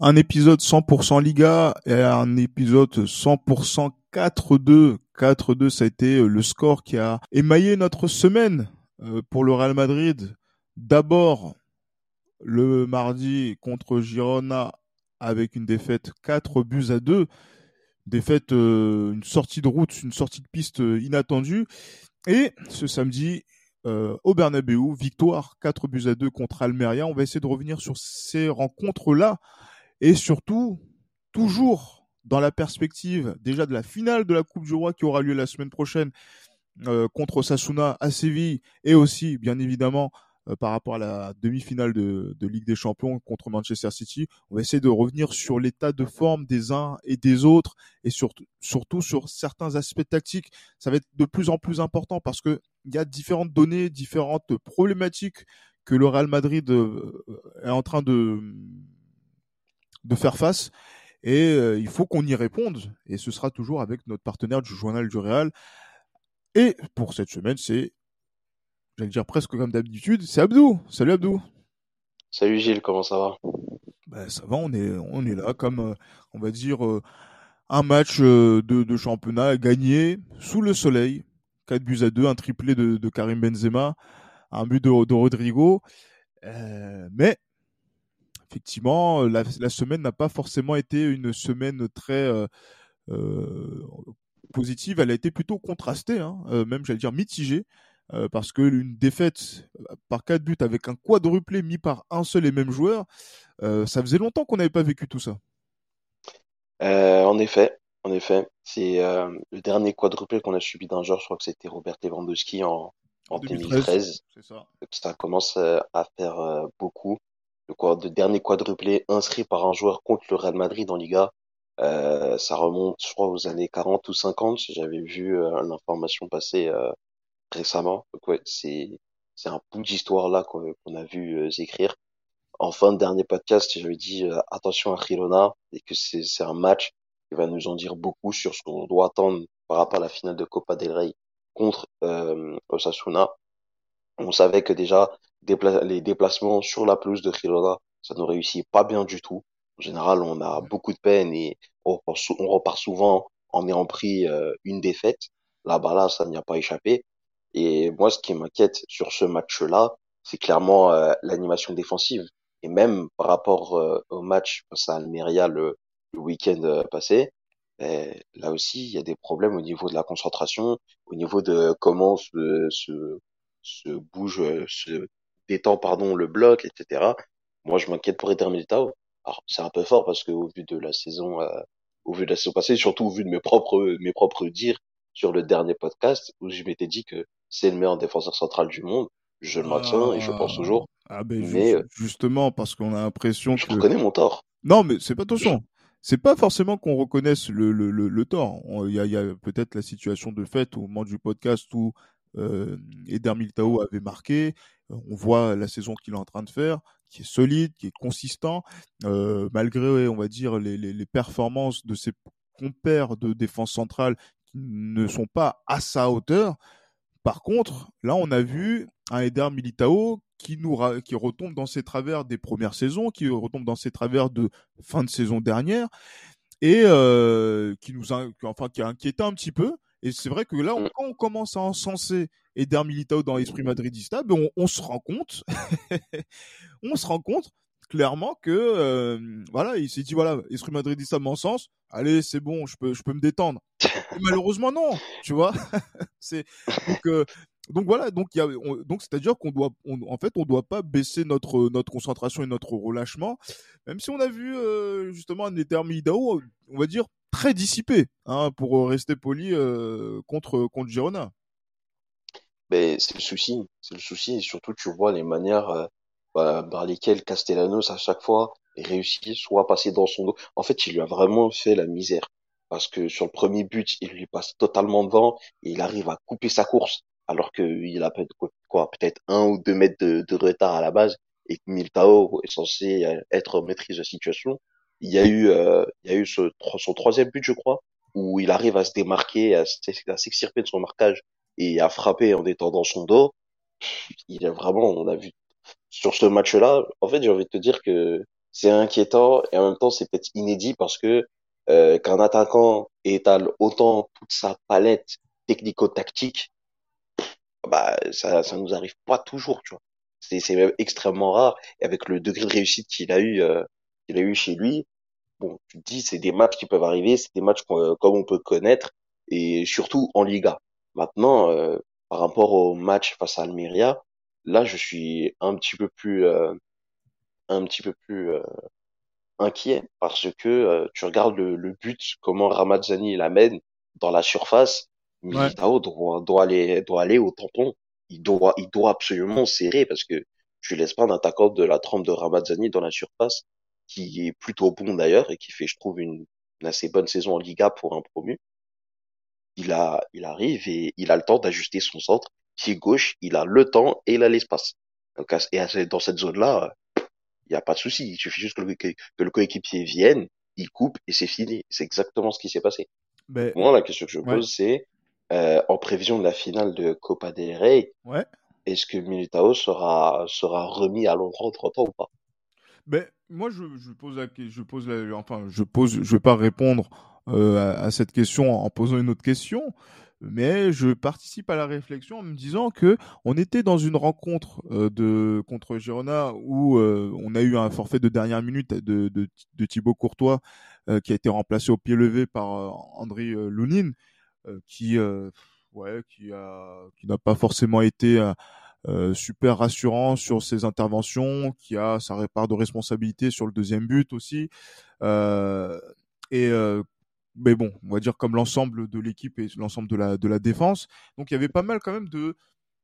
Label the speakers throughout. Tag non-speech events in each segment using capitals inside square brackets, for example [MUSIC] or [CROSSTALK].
Speaker 1: un épisode 100% Liga et un épisode 100% 4-2. 4-2, ça a été euh, le score qui a émaillé notre semaine euh, pour le Real Madrid. D'abord, le mardi contre Girona avec une défaite 4 buts à 2. Défaite, euh, une sortie de route, une sortie de piste inattendue. Et ce samedi, au Bernabeu, victoire 4 buts à 2 contre Almeria. On va essayer de revenir sur ces rencontres-là et surtout, toujours dans la perspective déjà de la finale de la Coupe du Roi qui aura lieu la semaine prochaine euh, contre Sasuna à Séville et aussi, bien évidemment, euh, par rapport à la demi-finale de, Ligue des Champions contre Manchester City. On va essayer de revenir sur l'état de forme des uns et des autres et surtout, surtout sur certains aspects tactiques. Ça va être de plus en plus important parce que il y a différentes données, différentes problématiques que le Real Madrid euh, est en train de de faire face. Et euh, il faut qu'on y réponde. Et ce sera toujours avec notre partenaire du journal du Real. Et pour cette semaine, c'est, j'allais dire presque comme d'habitude, c'est Abdou. Salut Abdou.
Speaker 2: Salut Gilles, comment ça va?
Speaker 1: Ben, Ça va, on est, on est là comme, euh, on va dire, euh, un match de, de, championnat gagné sous le soleil. 4 buts à 2, un triplé de, de Karim Benzema, un but de, de Rodrigo. mais effectivement, euh, la, semaine n'a pas forcément été une semaine très euh, euh, positive. Elle a été plutôt contrastée, hein, même j'allais dire mitigée, parce que une défaite par quatre buts avec un quadruplé mis par un seul et même joueur, ça faisait longtemps qu'on n'avait pas vécu tout ça.
Speaker 2: en effet, en effet, c'est le dernier quadruplé qu'on a subi d'un joueur. Je crois que c'était Robert Lewandowski en, en 2013. Ça. ça. commence à faire beaucoup le, dernier quadruplé inscrit par un joueur contre le Real Madrid en Liga. Euh, ça remonte, je crois, aux années 40 ou 50. J'avais vu euh, l'information passer euh, récemment. Donc ouais, c'est un bout d'histoire là qu'on a vu euh, écrire. En fin de dernier podcast, j'avais dit euh, attention à Girona et que c'est un match qui va nous en dire beaucoup sur ce qu'on doit attendre par rapport à la finale de Copa del Rey contre Osasuna. On savait que déjà les déplacements sur la pelouse de Girona, ça ne réussit pas bien du tout. En général, on a beaucoup de peine et on, repart souvent en ayant pris euh, une défaite. Là-bas, là, ça n'y a pas échappé. Et moi, ce qui m'inquiète sur ce match-là, c'est clairement euh, l'animation défensive. Et même par rapport euh, au match face à Almeria le, week-end passé, eh, là aussi, il y a des problèmes au niveau de la concentration, au niveau de comment se, se, se bouge, se détend pardon le bloc, etc. Moi, je m'inquiète pour Eder Militao. Alors, c'est un peu fort parce que au vu de la saison, euh, au vu de la saison passée, surtout au vu de mes propres mes propres dires sur le dernier podcast où je m'étais dit que c'est le meilleur défenseur central du monde. Je le maintiens et je pense toujours.
Speaker 1: Ah ben mais, justement parce qu'on a l'impression
Speaker 2: que.
Speaker 1: Je
Speaker 2: reconnais mon tort.
Speaker 1: Non, mais c'est pas attention. C'est pas forcément qu'on reconnaisse le, le, le, le tort. Il y a, y a peut-être la situation de fait au moment du podcast où euh, Eder Militao avait marqué. On voit la saison qu'il est en train de faire, qui est solide, qui est consistant, euh, malgré, on va dire, les, les, les, performances de ses compères de défense centrale qui ne sont pas à sa hauteur. Par contre, là, on a vu un Eder Militao qui nous qui retombe dans ses travers des premières saisons, qui retombe dans ses travers de fin de saison dernière et euh, qui nous a, enfin qui a inquiété un petit peu. Et c'est vrai que là, mm. quand on commence à encenser Eder Militao dans l'esprit madridista, ben on, se rend compte, [LAUGHS] on se rend compte clairement que euh, voilà, il s'est dit voilà, esprit madridista m'encense, allez, c'est bon, je peux je peux me détendre. malheureusement non, tu vois. [LAUGHS] c'est donc euh, donc voilà, donc il y a, donc c'est-à-dire qu'on doit, en fait, on doit pas baisser notre notre concentration et notre relâchement, même si on a vu euh, justement un Eder Militao, on va dire très dissipé, hein, pour rester poli euh, contre contre Girona.
Speaker 2: Mais c'est le souci, c'est le souci et surtout tu vois les manières euh, bah, par lesquels Castellanos à chaque fois réussit soit à passer dans son dos. En fait, il lui a vraiment fait la misère parce que sur le premier but, il lui passe totalement devant et il arrive à couper sa course alors qu'il a peut-être quoi, peut-être un ou deux mètres de, de, retard à la base et que Miltao est censé être maîtrise de situation. Il y a eu, euh, il y a eu ce, son troisième but, je crois, où il arrive à se démarquer, à, s'extirper de son marquage et à frapper en détendant son dos. Il a vraiment, on a vu sur ce match-là, en fait, j'ai envie de te dire que c'est inquiétant et en même temps c'est peut-être inédit parce que euh, qu'un attaquant étale autant toute sa palette technico-tactique, bah ça ça nous arrive pas toujours, tu vois. C'est c'est même extrêmement rare et avec le degré de réussite qu'il a eu euh, qu'il a eu chez lui, bon, tu te dis c'est des matchs qui peuvent arriver, c'est des matchs comme on peut connaître et surtout en Liga. Maintenant, euh, par rapport au match face à Almeria, là je suis un petit peu plus euh, un petit peu plus euh, inquiet parce que euh, tu regardes le, le, but, comment Ramazzani l'amène dans la surface. Militao doit, doit, aller, doit aller au tampon. Il doit, il doit absolument serrer parce que tu laisses pas un attaquant de la trempe de Ramazzani dans la surface qui est plutôt bon d'ailleurs et qui fait, je trouve, une, une assez bonne saison en Liga pour un promu. Il a, il arrive et il a le temps d'ajuster son centre. Pied gauche, il a le temps et il a l'espace. Donc, et dans cette zone-là, il n'y a pas de souci. Il suffit juste que le, que, le coéquipier vienne, il coupe et c'est fini. C'est exactement ce qui s'est passé. Mais... Moi, la question que je pose, c'est euh, en prévision de la finale de Copa del Rey,
Speaker 1: ouais.
Speaker 2: est-ce que Militao sera, sera remis à l'endroit entre temps ou pas?
Speaker 1: Moi, je, je pose la, je pose la, enfin, je pose, je vais pas répondre euh, à, cette question en posant une autre question mais je participe à la réflexion en me disant que on était dans une rencontre euh, de contre Girona où euh, on a eu un forfait de dernière minute de, de, de Thibaut Courtois euh, qui a été remplacé au pied levé par André Lounine qui ouais qui a qui n'a pas forcément été super rassurant sur ses interventions, qui a sa part de responsabilité sur le deuxième but aussi. et mais bon, on va dire comme l'ensemble de l'équipe et l'ensemble de la, de la défense. Donc il y avait pas mal quand même de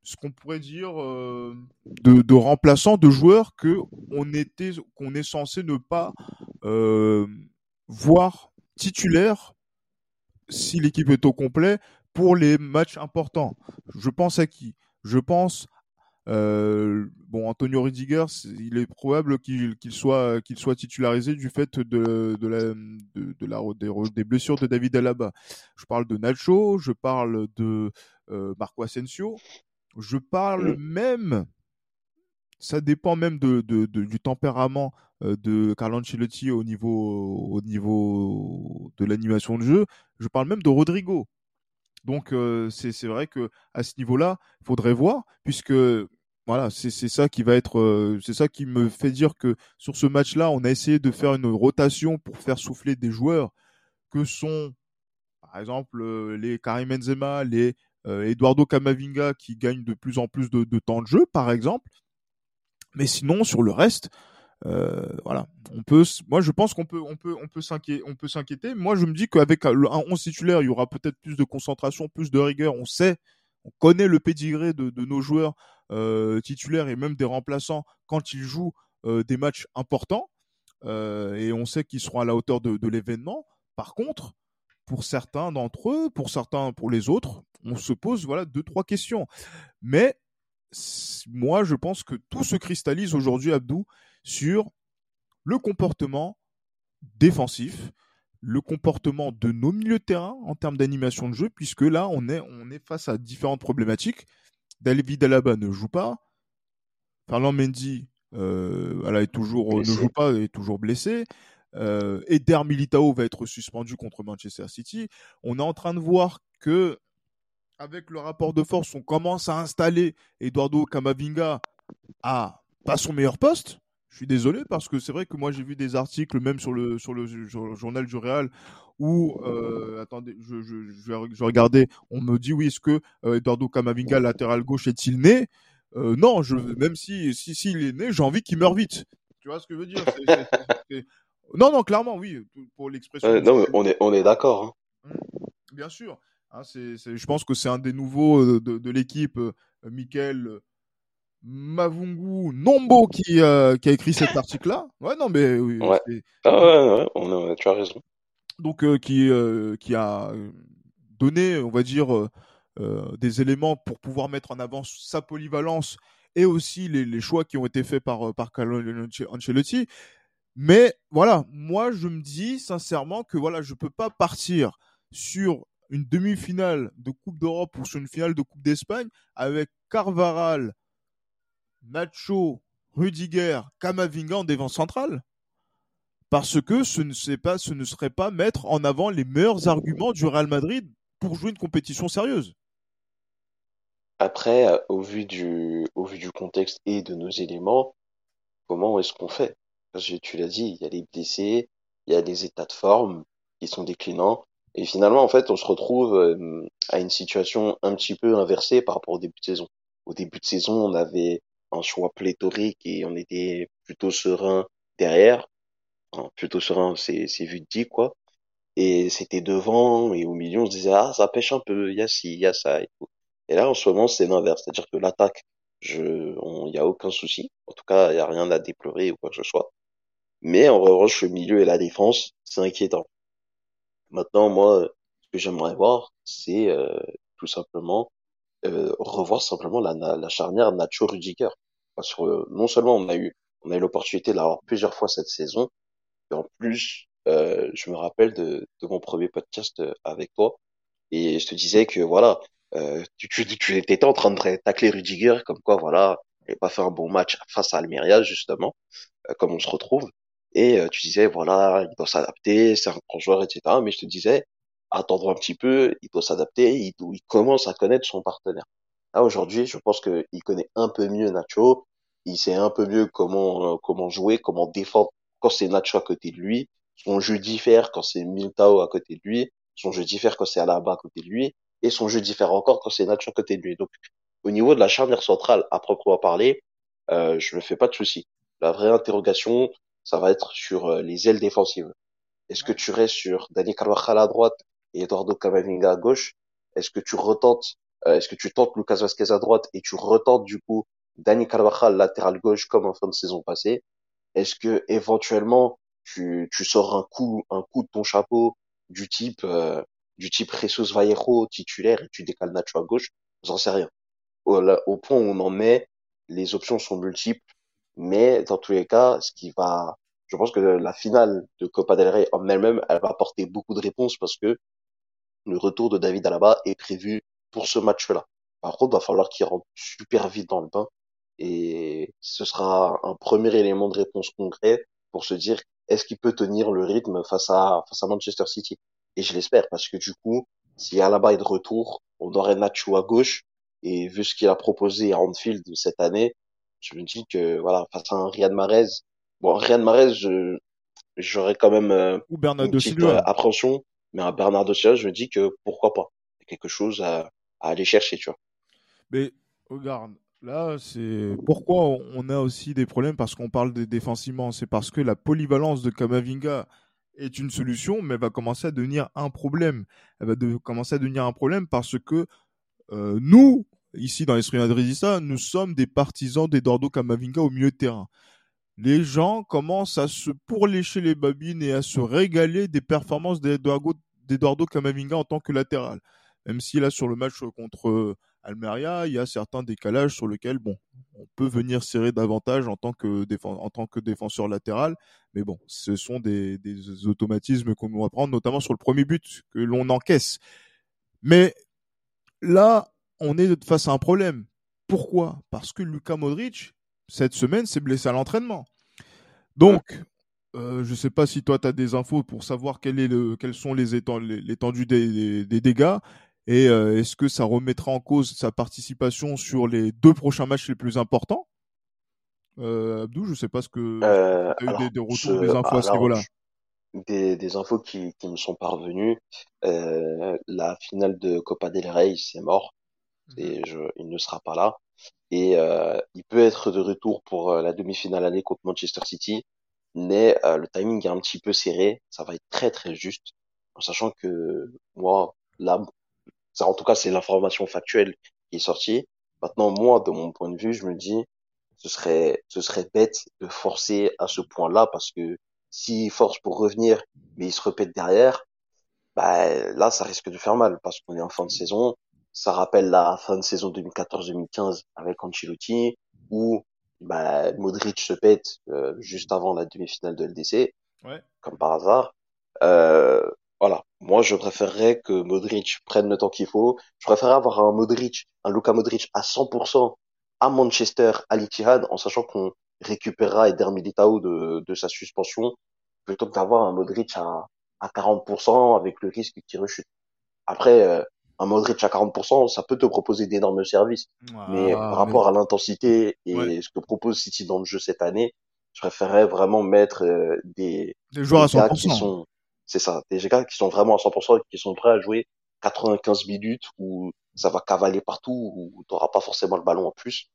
Speaker 1: ce qu'on pourrait dire euh, de, de, remplaçants, de joueurs que on était, qu'on est censé ne pas euh, voir titulaires si l'équipe est au complet pour les matchs importants. Je pense à qui? Je pense euh, bon, Antonio Rudiger, il est probable qu'il soit qu'il soit titularisé du fait de de la de, la des, blessures de David Alaba. Je parle de Nacho, je parle de euh, Marco Asensio, je parle même ça dépend même de, de, du tempérament euh, de Carlo Ancelotti au niveau au niveau de l'animation de jeu. Je parle même de Rodrigo. Donc euh, c'est vrai que à ce niveau-là, il faudrait voir puisque voilà, c'est ça qui va être, euh, c'est ça qui me fait dire que sur ce match-là, on a essayé de faire une rotation pour faire souffler des joueurs que sont, par exemple, euh, les Karim Benzema, les euh, Eduardo Camavinga qui gagnent de plus en plus de, temps de jeu, par exemple. Mais sinon, sur le reste, voilà, on peut, moi je pense qu'on peut, on peut, on peut s'inquiéter. Moi, je me dis qu'avec un 11 titulaire, il y aura peut-être plus de concentration, plus de rigueur. On sait, on connaît le pédigré de, nos joueurs titulaires et même des remplaçants quand ils jouent euh, des matchs importants. Euh, et on sait qu'ils seront à la hauteur de, de l'événement. Par contre, pour certains d'entre eux, pour certains, pour les autres, on se pose voilà deux trois questions. Mais moi, je pense que tout se cristallise aujourd'hui, Abdou, sur le comportement défensif, le comportement de nos milieux de terrain en termes d'animation de jeu, puisque là, on est, on est face à différentes problématiques. David Alaba ne joue pas. Fernand Mendy euh, est toujours, ne joue pas, est toujours blessé. Euh, Eder Militao va être suspendu contre Manchester City. On est en train de voir que, avec le rapport de force, on commence à installer Eduardo Camavinga à pas son meilleur poste. Je suis désolé parce que c'est vrai que moi j'ai vu des articles même sur le sur le, journal du Real où euh, attendez je, je, je, regardais on me dit oui est-ce que euh, Eduardo Camavinga latéral gauche est-il né? Euh, Non je même si si s'il est né j'ai envie qu'il meure vite tu vois ce que je veux dire? [LAUGHS] Non non clairement oui pour l'expression.
Speaker 2: non mais on est on est d'accord.
Speaker 1: Hein. Mmh. Bien sûr hein, c'est je pense que c'est un des nouveaux de, de, l'équipe Michael Mavungu Nombo qui, euh, qui a écrit cet article-là. Ouais, non, mais oui.
Speaker 2: Ouais. Ah ouais, ouais, tu as raison.
Speaker 1: Donc, euh, qui, euh, qui a donné, on va dire, des éléments pour pouvoir mettre en avant sa polyvalence et aussi les, choix qui ont été faits par, par Carlo Ancelotti. Mais voilà, moi, je me dis sincèrement que voilà, je peux pas partir sur une demi-finale de Coupe d'Europe ou sur une finale de Coupe d'Espagne avec Carvaral, Nacho, Rudiger, Kamavinga en défense centrale parce que ce ne, serait pas mettre en avant les meilleurs arguments du Real Madrid pour jouer une compétition sérieuse.
Speaker 2: Après, euh, au vu du, contexte et de nos éléments, comment est-ce qu'on fait? Parce que tu l'as dit, il y a les blessés, il y a des états de forme qui sont déclinants. Et finalement, en fait, on se retrouve euh, à une situation un petit peu inversée par rapport au début de saison. Au début de saison, on avait un choix pléthorique et on était plutôt serein derrière. Plutôt serein, c'est, c'est vu de quoi. Et c'était devant et au milieu, on se disait, ah, ça pêche un peu, il y a ci, il y a ça et tout. Et là, en ce moment, c'est l'inverse. C'est-à-dire que l'attaque, je, il y a aucun souci. En tout cas, il y a rien à déplorer ou quoi que ce soit. Mais en revanche, le milieu et la défense, c'est inquiétant. Maintenant, moi, ce que j'aimerais voir, c'est euh, tout simplement euh, revoir simplement la, la charnière Nacho Rudiger. Parce que non seulement on a eu on a eu l'opportunité de l'avoir plusieurs fois cette saison, et en plus, euh, je me rappelle de, de mon premier podcast euh, avec toi, et je te disais que voilà, euh, tu, tu, tu étais en train de tacler Rudiger, comme quoi voilà, il n'avait pas fait un bon match face à Almeria justement, comme on se retrouve, et tu disais voilà, il doit s'adapter, c'est un grand joueur, etc. Mais je te disais, attendre un petit peu, il doit s'adapter, il, il, commence à connaître son partenaire. Là aujourd'hui, je pense qu'il connaît un peu mieux Nacho, il sait un peu mieux comment euh, comment jouer, comment défendre quand c'est Nacho à côté de lui, son jeu diffère quand c'est Miltao à côté de lui, son jeu diffère quand c'est Alaba à côté de lui, et son jeu diffère encore quand c'est Nacho à côté de lui. Donc au niveau de la charnière centrale à proprement parler, euh, je me fais pas de soucis. La vraie interrogation, ça va être sur euh, les ailes défensives. Est-ce que tu restes sur Dani Carvajal à droite et Eduardo Camavinga à gauche? Est-ce que tu retentes, euh, est-ce que tu tentes Lucas Vasquez à droite et tu retentes du coup Dani Carvajal latéral gauche comme en fin de saison passée? Est-ce que éventuellement tu, tu sors un coup un coup de ton chapeau du type euh, du type Jesus Vallejo titulaire et tu décales Nacho à gauche? J'en sais rien. Au, point où on en est, les options sont multiples, mais dans tous les cas, ce qui va je pense que la finale de Copa del Rey en elle-même, elle va apporter beaucoup de réponses parce que le retour de David Alaba est prévu pour ce match-là. Par contre, il va falloir qu'il rentre super vite dans le bain et ce sera un premier élément de réponse concret pour se dire est-ce qu'il peut tenir le rythme face à face à Manchester City? Et je l'espère parce que du coup, si Alaba est de retour, on aurait Nacho à gauche et vu ce qu'il a proposé à Anfield cette année, je me dis que voilà face à un Riyad Mahrez Bon, Riyad Mahrez, je, j'aurais quand même euh,
Speaker 1: Ou une
Speaker 2: petite euh, appréhension, mais un Bernardo Silva, je me dis que pourquoi pas. Il y a quelque chose à, à aller chercher, tu vois.
Speaker 1: Mais regarde, là, c'est pourquoi on a aussi des problèmes parce qu'on parle des défensivement. C'est parce que la polyvalence de Kamavinga est une solution, mais elle va commencer à devenir un problème. Elle va commencer à devenir un problème parce que euh, nous, ici dans l'esprit madridista, nous sommes des partisans d'Eduardo Kamavinga au milieu de terrain les gens commencent à se pourlécher les babines et à se régaler des performances d'Eduardo Camavinga en tant que latéral. Même si là, sur le match contre Almeria, il y a certains décalages sur lesquels, bon, on peut venir serrer davantage en tant que, défenseur latéral. Mais bon, ce sont des, automatismes qu'on va prendre, notamment sur le premier but que l'on encaisse. Mais là, on est face à un problème. Pourquoi? Parce que Luka Modric cette semaine s'est blessé à l'entraînement. Donc, euh, je ne sais pas si toi, tu as des infos pour savoir quel est le, sont les l'étendue des, des, dégâts et euh, est-ce que ça remettra en cause sa participation sur les deux prochains matchs les plus importants? Euh, Abdou, je ne sais pas ce que
Speaker 2: euh,
Speaker 1: tu as eu des, retours, des infos à ce niveau-là?
Speaker 2: Des, des, infos qui, qui me sont parvenues. la finale de Copa del Rey, c'est mort. Mhm. Et je, il ne sera pas là et euh, il peut être de retour pour euh, la demi-finale aller contre Manchester City, mais euh, le timing est un petit peu serré, ça va être très très juste, en sachant que moi, là, ça, en tout cas c'est l'information factuelle qui est sortie, Maintenant, moi, de mon point de vue, je me dis, ce serait, ce serait bête de forcer à ce point-là parce que s'il force pour revenir, mais il se répète derrière, bah, là, ça risque de faire mal parce qu'on est en fin de saison. Ça rappelle la fin de saison 2014-2015 avec Ancelotti où bah, Modric se pète euh, juste avant la demi-finale de LDC, ouais. comme par hasard. Euh, voilà, moi je préférerais que Modric prenne le temps qu'il faut. Je préférerais avoir un Modric, un Luka Modric à 100% à Manchester, à l'Itihad, en sachant qu'on récupérera Eder Militao de, de sa suspension, plutôt que d'avoir un Modric à, à 40% avec le risque qu'il rechute. Après, euh, un Modric à 40%, ça peut te proposer d'énormes services. mais par rapport à l'intensité et ce que propose City dans le jeu cette année, je préférerais vraiment mettre euh, des,
Speaker 1: des joueurs à 100%.
Speaker 2: qui sont, c'est ça, des gars qui sont vraiment à 100% et qui sont prêts à jouer 95 minutes où ça va cavaler partout, où t'auras pas forcément le ballon en plus.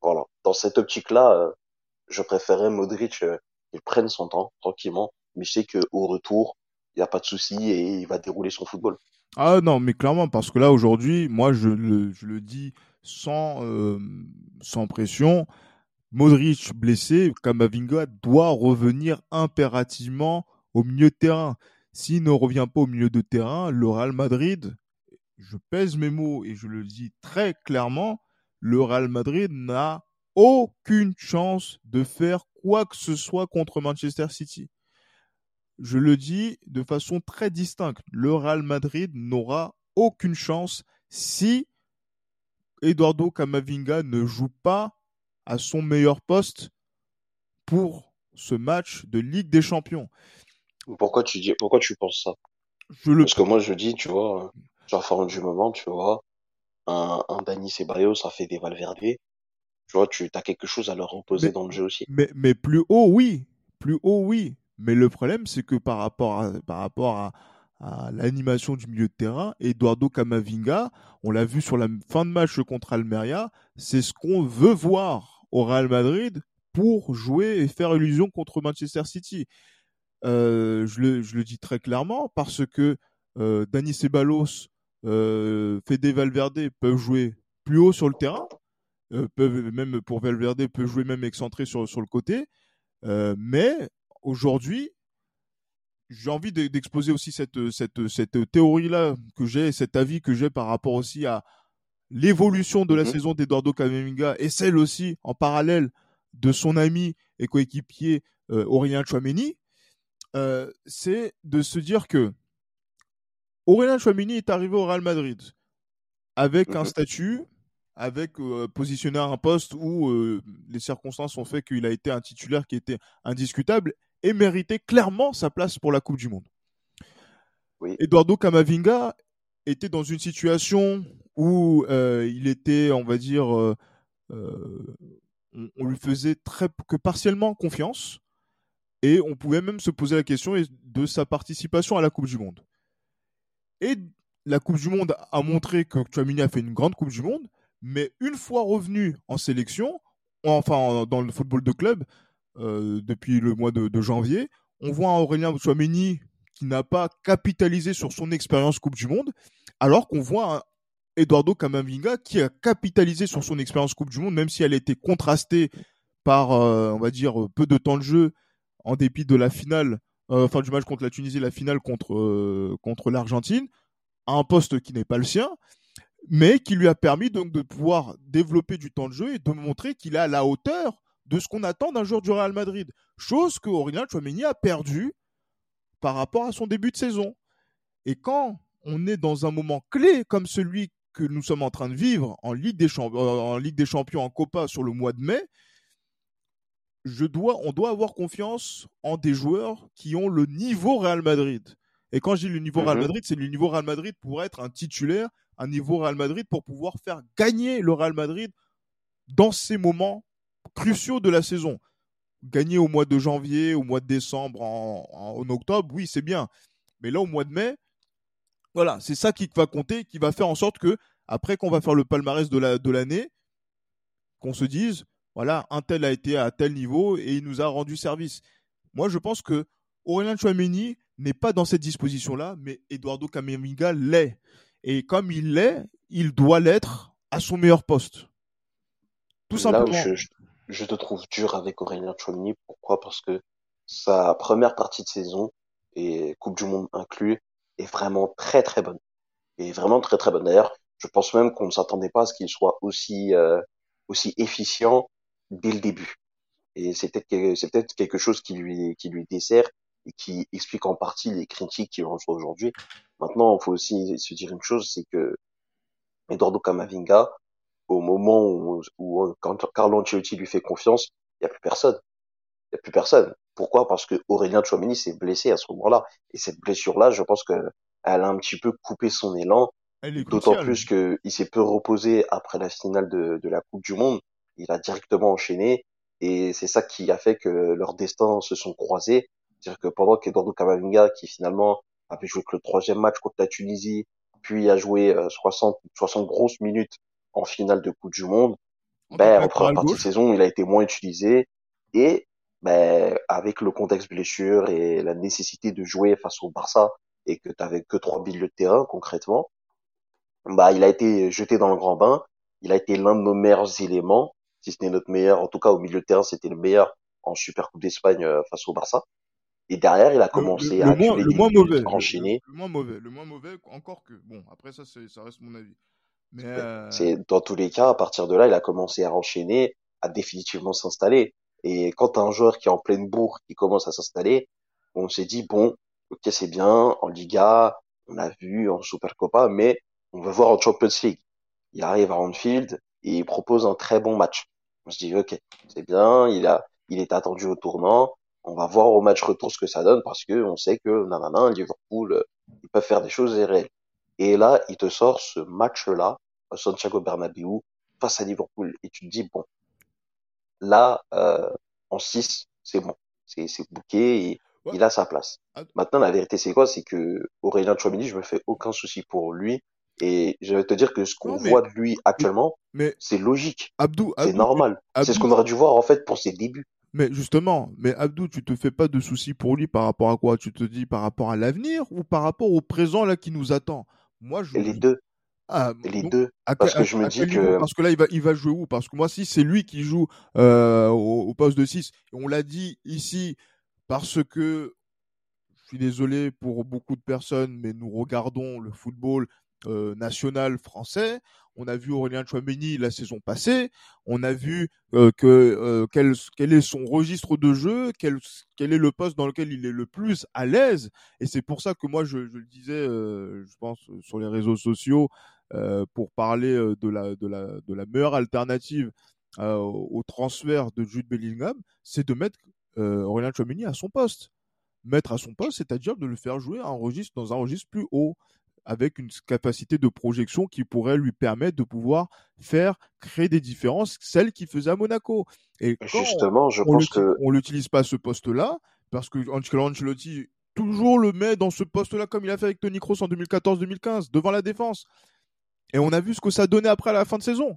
Speaker 2: Voilà. Dans cette optique-là, euh, je préférais Modric euh, qu'il prenne son temps tranquillement, mais je sais qu'au retour, il n'y a pas de souci et il va dérouler son football.
Speaker 1: Ah non, mais clairement, parce que là, aujourd'hui, moi, je le, je le dis sans, euh, sans pression, Modric blessé, Kamavinga doit revenir impérativement au milieu de terrain. S'il ne revient pas au milieu de terrain, le Real Madrid, je pèse mes mots et je le dis très clairement, le Real Madrid n'a aucune chance de faire quoi que ce soit contre Manchester City je le dis de façon très distincte, le Real Madrid n'aura aucune chance si Eduardo Camavinga ne joue pas à son meilleur poste pour ce match de Ligue des Champions.
Speaker 2: Pourquoi tu dis, pourquoi tu penses ça? Parce que moi je dis, tu vois, genre forme du moment, tu vois, un, un Dani Ceballos, ça fait des Valverde. Tu vois, tu as quelque chose à leur opposer dans le jeu aussi.
Speaker 1: Mais, mais plus haut, oui. Plus haut, oui. Mais le problème, c'est que par rapport à, par rapport à, l'animation du milieu de terrain, Eduardo Camavinga, on l'a vu sur la fin de match contre Almeria, c'est ce qu'on veut voir au Real Madrid pour jouer et faire illusion contre Manchester City. Euh, je, le, je, le, dis très clairement parce que euh, Dani Ceballos, euh, Fede Valverde peuvent jouer plus haut sur le terrain, euh, peuvent même pour Valverde peut jouer même excentré sur, sur le côté, euh, mais aujourd'hui, j'ai envie d'exposer aussi cette, cette, cette théorie-là que j'ai, cet avis que j'ai par rapport aussi à l'évolution de la mhm. saison d'Eduardo Camavinga et celle aussi en parallèle de son ami et coéquipier euh, Aurélien Chouameni, euh, c'est de se dire que Aurélien Chouameni est arrivé au Real Madrid avec un mhm. statut, avec euh, positionné à un poste où les circonstances ont fait qu'il a été un titulaire qui était indiscutable et méritait clairement sa place pour la Coupe du Monde. Eduardo Camavinga était dans une situation où euh, il était, on va dire, euh, euh, on, lui faisait très que partiellement confiance et on pouvait même se poser la question de sa participation à la Coupe du Monde. Et la Coupe du Monde a montré que Chouamini a fait une grande Coupe du Monde, mais une fois revenu en sélection, enfin dans le football de club, euh, depuis le mois de, janvier. On voit Aurélien Chouameni qui n'a pas capitalisé sur son expérience Coupe du Monde, alors qu'on voit Eduardo Camavinga qui a capitalisé sur son expérience Coupe du Monde, même si elle a été contrastée par, euh, on va dire, peu de temps de jeu, en dépit de la finale, euh, enfin du match contre la Tunisie, la finale contre, contre l'Argentine, à un poste qui n'est pas le sien, mais qui lui a permis donc de pouvoir développer du temps de jeu et de montrer qu'il est à la hauteur de ce qu'on attend d'un joueur du Real Madrid. Chose que Aurélien Chouameni a perdu par rapport à son début de saison. Et quand on est dans un moment clé comme celui que nous sommes en train de vivre en Ligue des, euh, en, Ligue des Champions, en Copa sur le mois de mai, je dois, on doit avoir confiance en des joueurs qui ont le niveau Real Madrid. Et quand je dis le niveau Real mhm. Madrid, c'est le niveau Real Madrid pour être un titulaire, un niveau Real Madrid pour pouvoir faire gagner le Real Madrid dans ces moments cruciaux de la saison. Gagner au mois de janvier, au mois de décembre, en, octobre, oui, c'est bien. Mais là, au mois de mai, voilà, c'est ça qui va compter, qui va faire en sorte que, après qu'on va faire le palmarès de l'année, la, de qu'on se dise, voilà, un tel a été à tel niveau et il nous a rendu service. Moi, je pense que Aurélien Chouameni n'est pas dans cette disposition-là, mais Eduardo Camavinga l'est. Et comme il l'est, il doit l'être à son meilleur poste. Tout simplement.
Speaker 2: je, te trouve dur avec Aurélien Chouamini. Pourquoi? Parce que sa première partie de saison, et Coupe du Monde inclus, est vraiment très très bonne. Et vraiment très très bonne. D'ailleurs, je pense même qu'on ne s'attendait pas à ce qu'il soit aussi euh, aussi efficient dès le début. Et c'est peut-être c'est peut-être quelque chose qui lui qui lui dessert et qui explique en partie les critiques qu'il reçoit aujourd'hui. Maintenant, il faut aussi se dire une chose, c'est que Eduardo Camavinga, au moment où, où quand Carlo Ancelotti lui fait confiance, il n'y a plus personne. Il n'y a plus personne. Pourquoi? Parce que Aurélien Chouamini s'est blessé à ce moment-là. Et cette blessure-là, je pense que elle a un petit peu coupé son élan. D'autant plus qu'il s'est peu reposé après la finale de, de la Coupe du Monde. Il a directement enchaîné. Et c'est ça qui a fait que leurs destins se sont croisés. C'est-à-dire que pendant qu'Eduardo Camavinga, qui finalement avait joué que le troisième match contre la Tunisie, puis a joué 60, euh, 60 grosses minutes en finale de Coupe du Monde, ben, en première partie de saison, il a été moins utilisé. Et ben, avec le contexte blessure et la nécessité de jouer face au Barça, et que tu n'avais que trois billes de terrain concrètement, bah il a été jeté dans le grand bain. Il a été l'un de nos meilleurs éléments, si ce n'est notre meilleur. En tout cas, au milieu de terrain, c'était le meilleur en Super Coupe d'Espagne euh, face au Barça. Et derrière, il a commencé à
Speaker 1: moins, le moins mauvais, enchaîner. Le, moins mauvais, le moins mauvais, encore que bon. Après ça, ça reste mon avis.
Speaker 2: Mais euh... c'est dans tous les cas, à partir de là, il a commencé à enchaîner, à définitivement s'installer. Et quand un joueur qui est en pleine bourre, qui commence à s'installer, on s'est dit bon, ok, c'est bien en Liga, on a vu en Supercopa, mais on veut voir en Champions League. Il arrive à Anfield et il propose un très bon match. On se dit ok, c'est bien, il a, il est attendu au tournant on va voir au match retour ce que ça donne parce que on sait que nanana, Liverpool, euh, ils peuvent faire des choses réelles. Et là, il te sort ce match-là, à Santiago Bernabéu, face à Liverpool, et tu te dis bon, là, euh, en 6, c'est bon, c'est c'est bouqué et il a sa place. Ah. Maintenant, la vérité, c'est quoi? C'est que Aurélien Chouamini, je me fais aucun souci pour lui. Et je vais te dire que ce qu'on voit de lui actuellement, c'est logique. Abdou, c'est normal. C'est ce qu'on aurait dû voir en fait pour ses débuts.
Speaker 1: Mais justement, mais Abdou, tu te fais pas de soucis pour lui par rapport à quoi? Tu te dis par rapport à l'avenir ou par rapport au présent là qui nous attend?
Speaker 2: Moi, je les deux. Ah, les deux. parce que je me dis que
Speaker 1: parce que là il va il va jouer où? Parce que moi si c'est lui qui joue euh, au, poste de 6, on l'a dit ici parce que je suis désolé pour beaucoup de personnes, mais nous regardons le football euh, national français. On a vu Aurélien Chouameni la saison passée. On a vu euh, que euh, quel, quel, est son registre de jeu, quel, quel, est le poste dans lequel il est le plus à l'aise. Et c'est pour ça que moi, je, le disais, je pense, sur les réseaux sociaux, pour parler de la, de, la, de la meilleure alternative au transfert de Jude Bellingham, c'est de mettre Aurélien Chouameni à son poste. Mettre à son poste, c'est-à-dire de le faire jouer un registre, dans un registre plus haut avec une capacité de projection qui pourrait lui permettre de pouvoir faire créer des différences, celles qu'il faisait à Monaco.
Speaker 2: Et justement, je pense que
Speaker 1: on l'utilise pas ce poste-là parce que Ancelotti toujours le met dans ce poste-là comme il a fait avec Tony Kroos en 2014-2015 devant la défense. Et on a vu ce que ça donnait après à la fin de saison.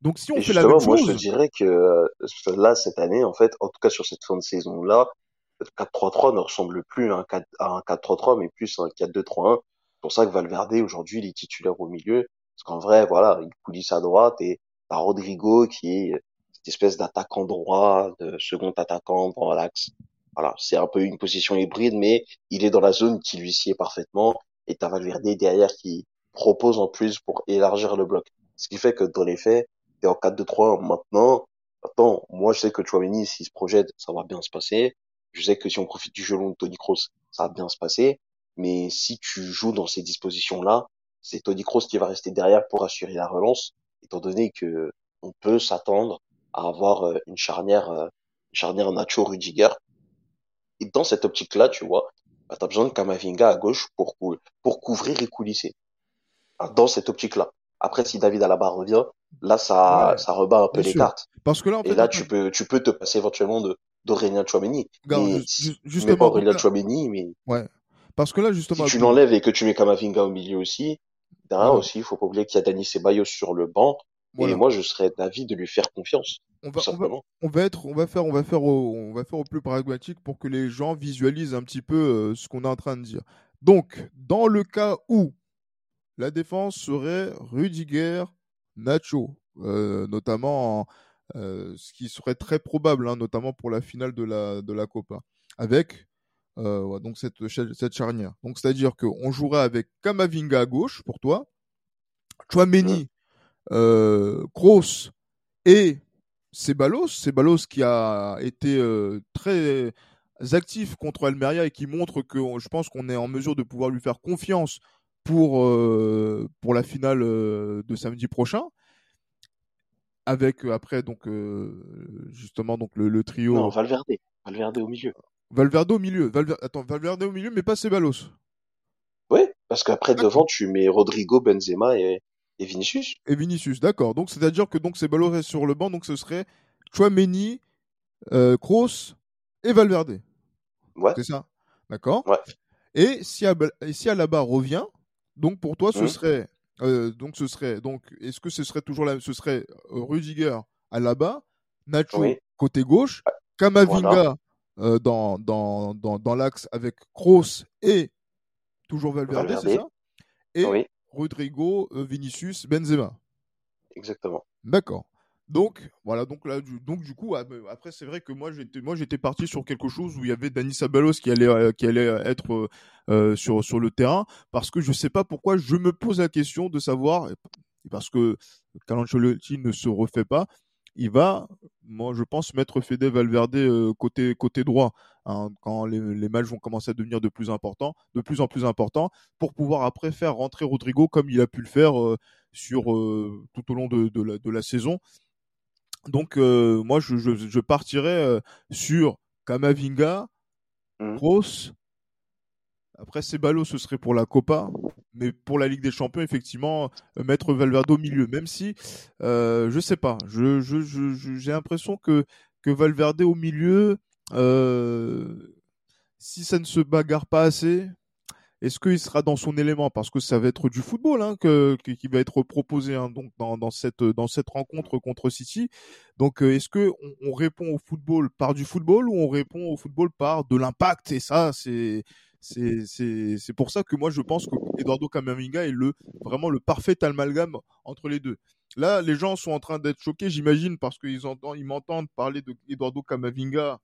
Speaker 1: Donc si on fait la même chose, moi
Speaker 2: je dirais que euh, là cette année en fait, en tout cas sur cette fin de saison là, le 4-3-3 ne ressemble plus à un 4-3-3 mais plus à un 4-2-3-1 c'est pour ça que Valverde aujourd'hui il est titulaire au milieu. Parce qu'en vrai voilà il coulisse à droite et t'as Rodrigo qui est cette espèce d'attaquant droit de second attaquant dans l'axe. Voilà c'est un peu une position hybride mais il est dans la zone qui lui sied parfaitement. Et t'as Valverde derrière qui propose en plus pour élargir le bloc. Ce qui fait que dans les faits t'es en 4-2-3 maintenant. Attends, moi je sais que Chouameni s'il se projette ça va bien se passer. Je sais que si on profite du jeu long de Tony Kroos ça va bien se passer mais si tu joues dans ces dispositions-là, c'est Tony Kroos qui va rester derrière pour assurer la relance, étant donné que on peut s'attendre à avoir euh, une charnière, euh, une charnière Nacho Rudiger. Et dans cette optique-là, tu vois, bah, tu as besoin de Kamavinga à gauche pour, pour couvrir et coulisser. Dans cette optique-là. Après, si David Alaba revient, là, ça, ça rebat un peu les cartes. Parce que là, en fait, et là, tu peux, tu peux te passer éventuellement de, d'Aurélien Chouameni. mais, justement, pas Aurélien Chouameni, mais.
Speaker 1: Ouais. Parce que là, justement.
Speaker 2: Si tu l'enlèves et que tu mets Kamavinga au milieu aussi, aussi, il faut pas oublier qu'il y a Dani Ceballos sur le banc. Et moi, je serais d'avis de lui faire confiance.
Speaker 1: On va, on va, être, on va faire, on va faire, au, on va faire au plus pragmatique pour que les gens visualisent un petit peu euh, ce qu'on est en train de dire. Donc, dans le cas où la défense serait Rudiger, Nacho, notamment ce qui serait très probable, hein, notamment pour la finale de la, de la Copa, avec donc cette, cette charnière. Donc c'est-à-dire qu'on jouerait avec Kamavinga à gauche pour toi, Chouameni, euh, Kroos et Ceballos, Ceballos qui a été très actifs contre Almeria et qui montre que je pense qu'on est en mesure de pouvoir lui faire confiance pour, euh, pour la finale euh, de samedi prochain. Avec euh, après donc justement donc le, trio.
Speaker 2: Non, Valverde. Valverde au milieu.
Speaker 1: Valverde au milieu. Attends, Valverde au milieu, mais pas Ceballos.
Speaker 2: Oui, parce qu'après devant tu mets Rodrigo, Benzema et, et Vinicius.
Speaker 1: Et Vinicius, d'accord. Donc c'est-à-dire que donc Ceballos est sur le banc, donc ce serait Chouameni, Kroos et Valverde. C'est ça. D'accord Et si, si Alaba revient, donc pour toi, ce mmh. serait. Euh, donc ce serait. Donc, est-ce que ce serait toujours la. Ce serait euh, Rudiger Alaba, Nacho côté gauche, Kamavinga euh, dans, dans, dans, l'axe avec Kroos et toujours Valverde, c'est ça? Et Rodrigo, Vinicius, Benzema.
Speaker 2: Exactement.
Speaker 1: D'accord. Donc voilà, donc là, du, donc du coup, après c'est vrai que moi j'étais, moi j'étais parti sur quelque chose où il y avait Dani Sabalos qui allait, euh, qui allait être euh, euh, sur sur le terrain, parce que je sais pas pourquoi je me pose la question de savoir, parce que Calancelotti ne se refait pas, il va, moi je pense mettre Fede Valverde côté côté droit hein, quand les, les, matchs vont commencer à devenir de plus importants, de plus en plus importants, pour pouvoir après faire rentrer Rodrigo comme il a pu le faire sur tout au long de, de, la, de la saison donc, euh, moi, je, je, je partirais euh, sur Kamavinga, mmh. Kroos. Après, Ceballos, ce serait pour la Copa. Mais pour la Ligue des Champions, effectivement, euh, mettre Valverde au milieu. Même si, euh, je sais pas, j'ai je, je, l'impression que, que Valverde au milieu, si ça ne se bagarre pas assez, est-ce qu'il sera dans son élément? Parce que ça va être du football hein, que, qui va être proposé hein, donc dans, dans, cette, dans cette rencontre contre City. Donc euh, est-ce que on, répond au football par du football ou on répond au football par de l'impact? Et ça, c'est c'est pour ça que moi je pense que Eduardo Camavinga est le vraiment le parfait amalgame entre les deux. Là, les gens sont en train d'être choqués, j'imagine, parce qu'ils ils m'entendent parler de Eduardo Camavinga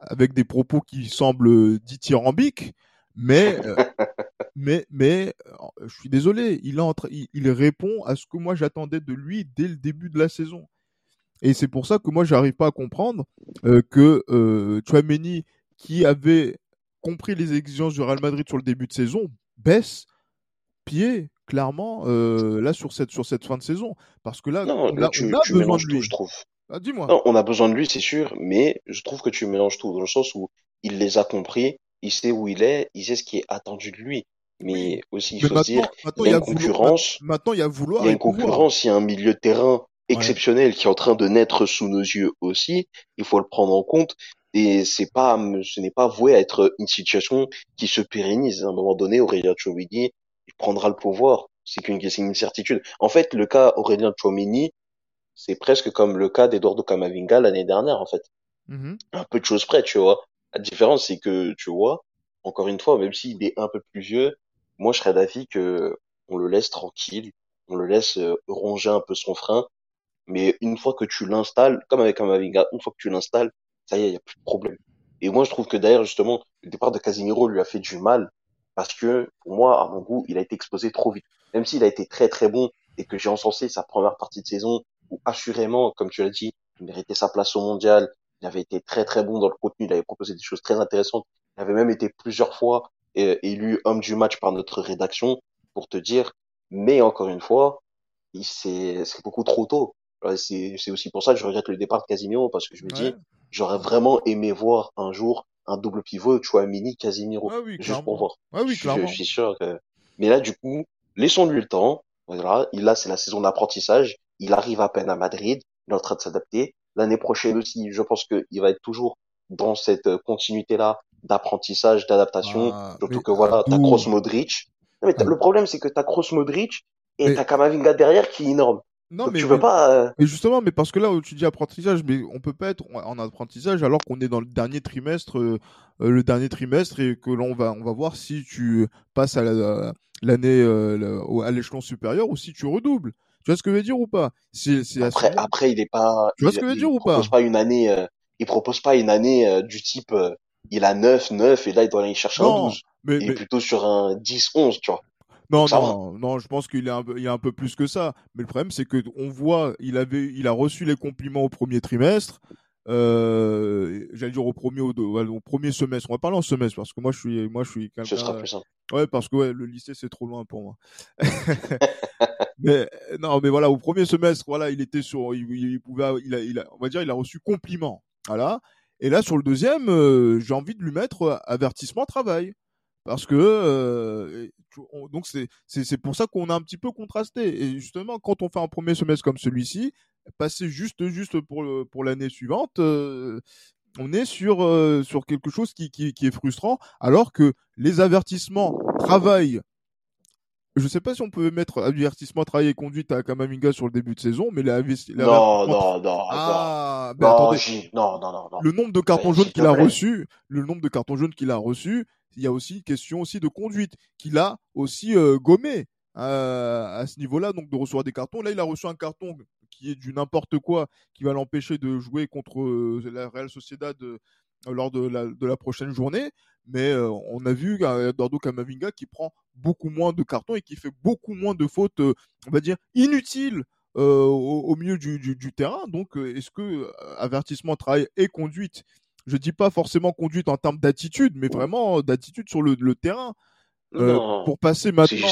Speaker 1: avec des propos qui semblent dithyrambiques. Mais, euh, [LAUGHS] mais, mais, euh, je suis désolé, il, entre, il, répond à ce que moi j'attendais de lui dès le début de la saison. Et c'est pour ça que moi j'arrive pas à comprendre euh, que euh, Chouameni, qui avait compris les exigences du Real Madrid sur le début de saison, baisse pied clairement là sur cette sur cette fin de saison parce que là
Speaker 2: on, a, besoin de lui. je trouve.
Speaker 1: Ah, dis-moi.
Speaker 2: on a besoin de lui, c'est sûr, mais je trouve que tu mélanges tout dans le sens où il les a compris il sait où il est, il sait ce qui est attendu de lui. Mais aussi, il faut se dire, il y a une concurrence.
Speaker 1: maintenant, il y a vouloir.
Speaker 2: Il y a une concurrence, il y a un milieu de terrain exceptionnel qui est en train de naître sous nos yeux aussi. Il faut le prendre en compte. Et c'est pas, ce n'est pas voué à être une situation qui se pérennise. À un moment donné, Aurélien Chouamini, il prendra le pouvoir. C'est qu'une, une certitude. En fait, le cas Aurélien Chouamini, c'est presque comme le cas d'Eduardo Camavinga l'année dernière, en fait. Mm-hmm. Un peu de choses près, tu vois. La différence, c'est que, tu vois, encore une fois, même s'il est un peu plus vieux, moi, je serais d'avis que on le laisse tranquille, on le laisse euh, ronger un peu son frein, mais une fois que tu l'installes, comme avec Amavinga, une fois que tu l'installes, ça y est, il n'y a plus de problème. Et moi, je trouve que d'ailleurs, justement, le départ de Casimiro lui a fait du mal, parce que, pour moi, à mon goût, il a été exposé trop vite. Même s'il a été très très bon, et que j'ai encensé sa première partie de saison, où assurément, comme tu l'as dit, il méritait sa place au mondial, il avait été très très bon dans le contenu, il avait proposé des choses très intéressantes. Il avait même été plusieurs fois euh, élu homme du match par notre rédaction pour te dire. Mais encore une fois, c'est beaucoup trop tôt. C'est aussi pour ça que je regrette le départ de Casimiro parce que je me dis, j'aurais vraiment aimé voir un jour un double pivot, tu vois, mini Casimiro,
Speaker 1: ah oui,
Speaker 2: juste pour voir.
Speaker 1: Ah oui,
Speaker 2: je, suis sûr que. Mais là, du coup, laissons-lui le temps. Voilà, il là, c'est la saison d'apprentissage. Il arrive à peine à Madrid. Il est en train de s'adapter. L'année prochaine aussi, je pense qu'il va être toujours dans cette euh, continuité-là d'apprentissage, d'adaptation. Ah, surtout que voilà, t'as Kroos Modric. mais ah. le problème, c'est que t'as Kroos Modric et t'as Kamavinga derrière qui est énorme. Non, mais tu veux pas. Euh,
Speaker 1: mais justement, mais parce que là où tu dis apprentissage, mais on peut pas être en apprentissage alors qu'on est dans le dernier trimestre, euh, le dernier trimestre et que l'on va, on va voir si tu passes à l'année à l'échelon supérieur ou si tu redoubles. Tu vois ce que je veux dire ou pas?
Speaker 2: Après, après, il est pas.
Speaker 1: Tu vois ce que je veux dire ou pas?
Speaker 2: pas une année. Euh, il propose pas une année euh, du type. Euh, il a 9, 9 et là il doit aller chercher un 12. Mais, il est plutôt sur un 10, 11, tu vois.
Speaker 1: Non, non, non, je pense qu'il est un, il y a un peu plus que ça. Mais le problème, c'est que on voit, il avait, il a reçu les compliments au premier trimestre. Euh, j'allais dire au premier au, au, premier semestre. On va parler en semestre parce que moi je suis moi je suis
Speaker 2: Ce sera plus simple.
Speaker 1: Ouais, parce que ouais, le lycée c'est trop loin pour moi. [LAUGHS] mais non, mais voilà, au premier semestre, voilà, il était sur, il, pouvait, il a, il a, on va dire, il a reçu compliment. Voilà. Et là sur le deuxième, euh, j'ai envie de lui mettre euh, avertissement travail parce que euh, donc c'est c'est pour ça qu'on a un petit peu contrasté. Et justement quand on fait un premier semestre comme celui-ci passer juste juste pour pour l'année suivante euh, on est sur euh, sur quelque chose qui, qui, est frustrant alors que les avertissements travail je sais pas si on peut mettre avertissement travail et conduite à Kamaminga sur le début de saison, mais la,
Speaker 2: non, non, non,
Speaker 1: ah,
Speaker 2: ben attendez. non, non, non, non,
Speaker 1: Le nombre de cartons jaunes qu'il a reçu, le nombre de cartons jaunes qu'il a reçu, il y a aussi une question aussi de conduite qu'il a aussi euh, gommé euh, à ce niveau-là, donc de recevoir des cartons. Là, il a reçu un carton qui est du n'importe quoi, qui va l'empêcher de jouer contre euh, la Real Sociedad lors de la, de la, prochaine journée. Mais on a vu Eduardo Camavinga qui prend beaucoup moins de cartons et qui fait beaucoup moins de fautes, on va dire, inutiles au, milieu du, du, du terrain. Donc, est-ce que avertissement, travail et conduite je dis pas forcément conduite en termes d'attitude, mais vraiment d'attitude sur le, le terrain. Euh, pour passer maintenant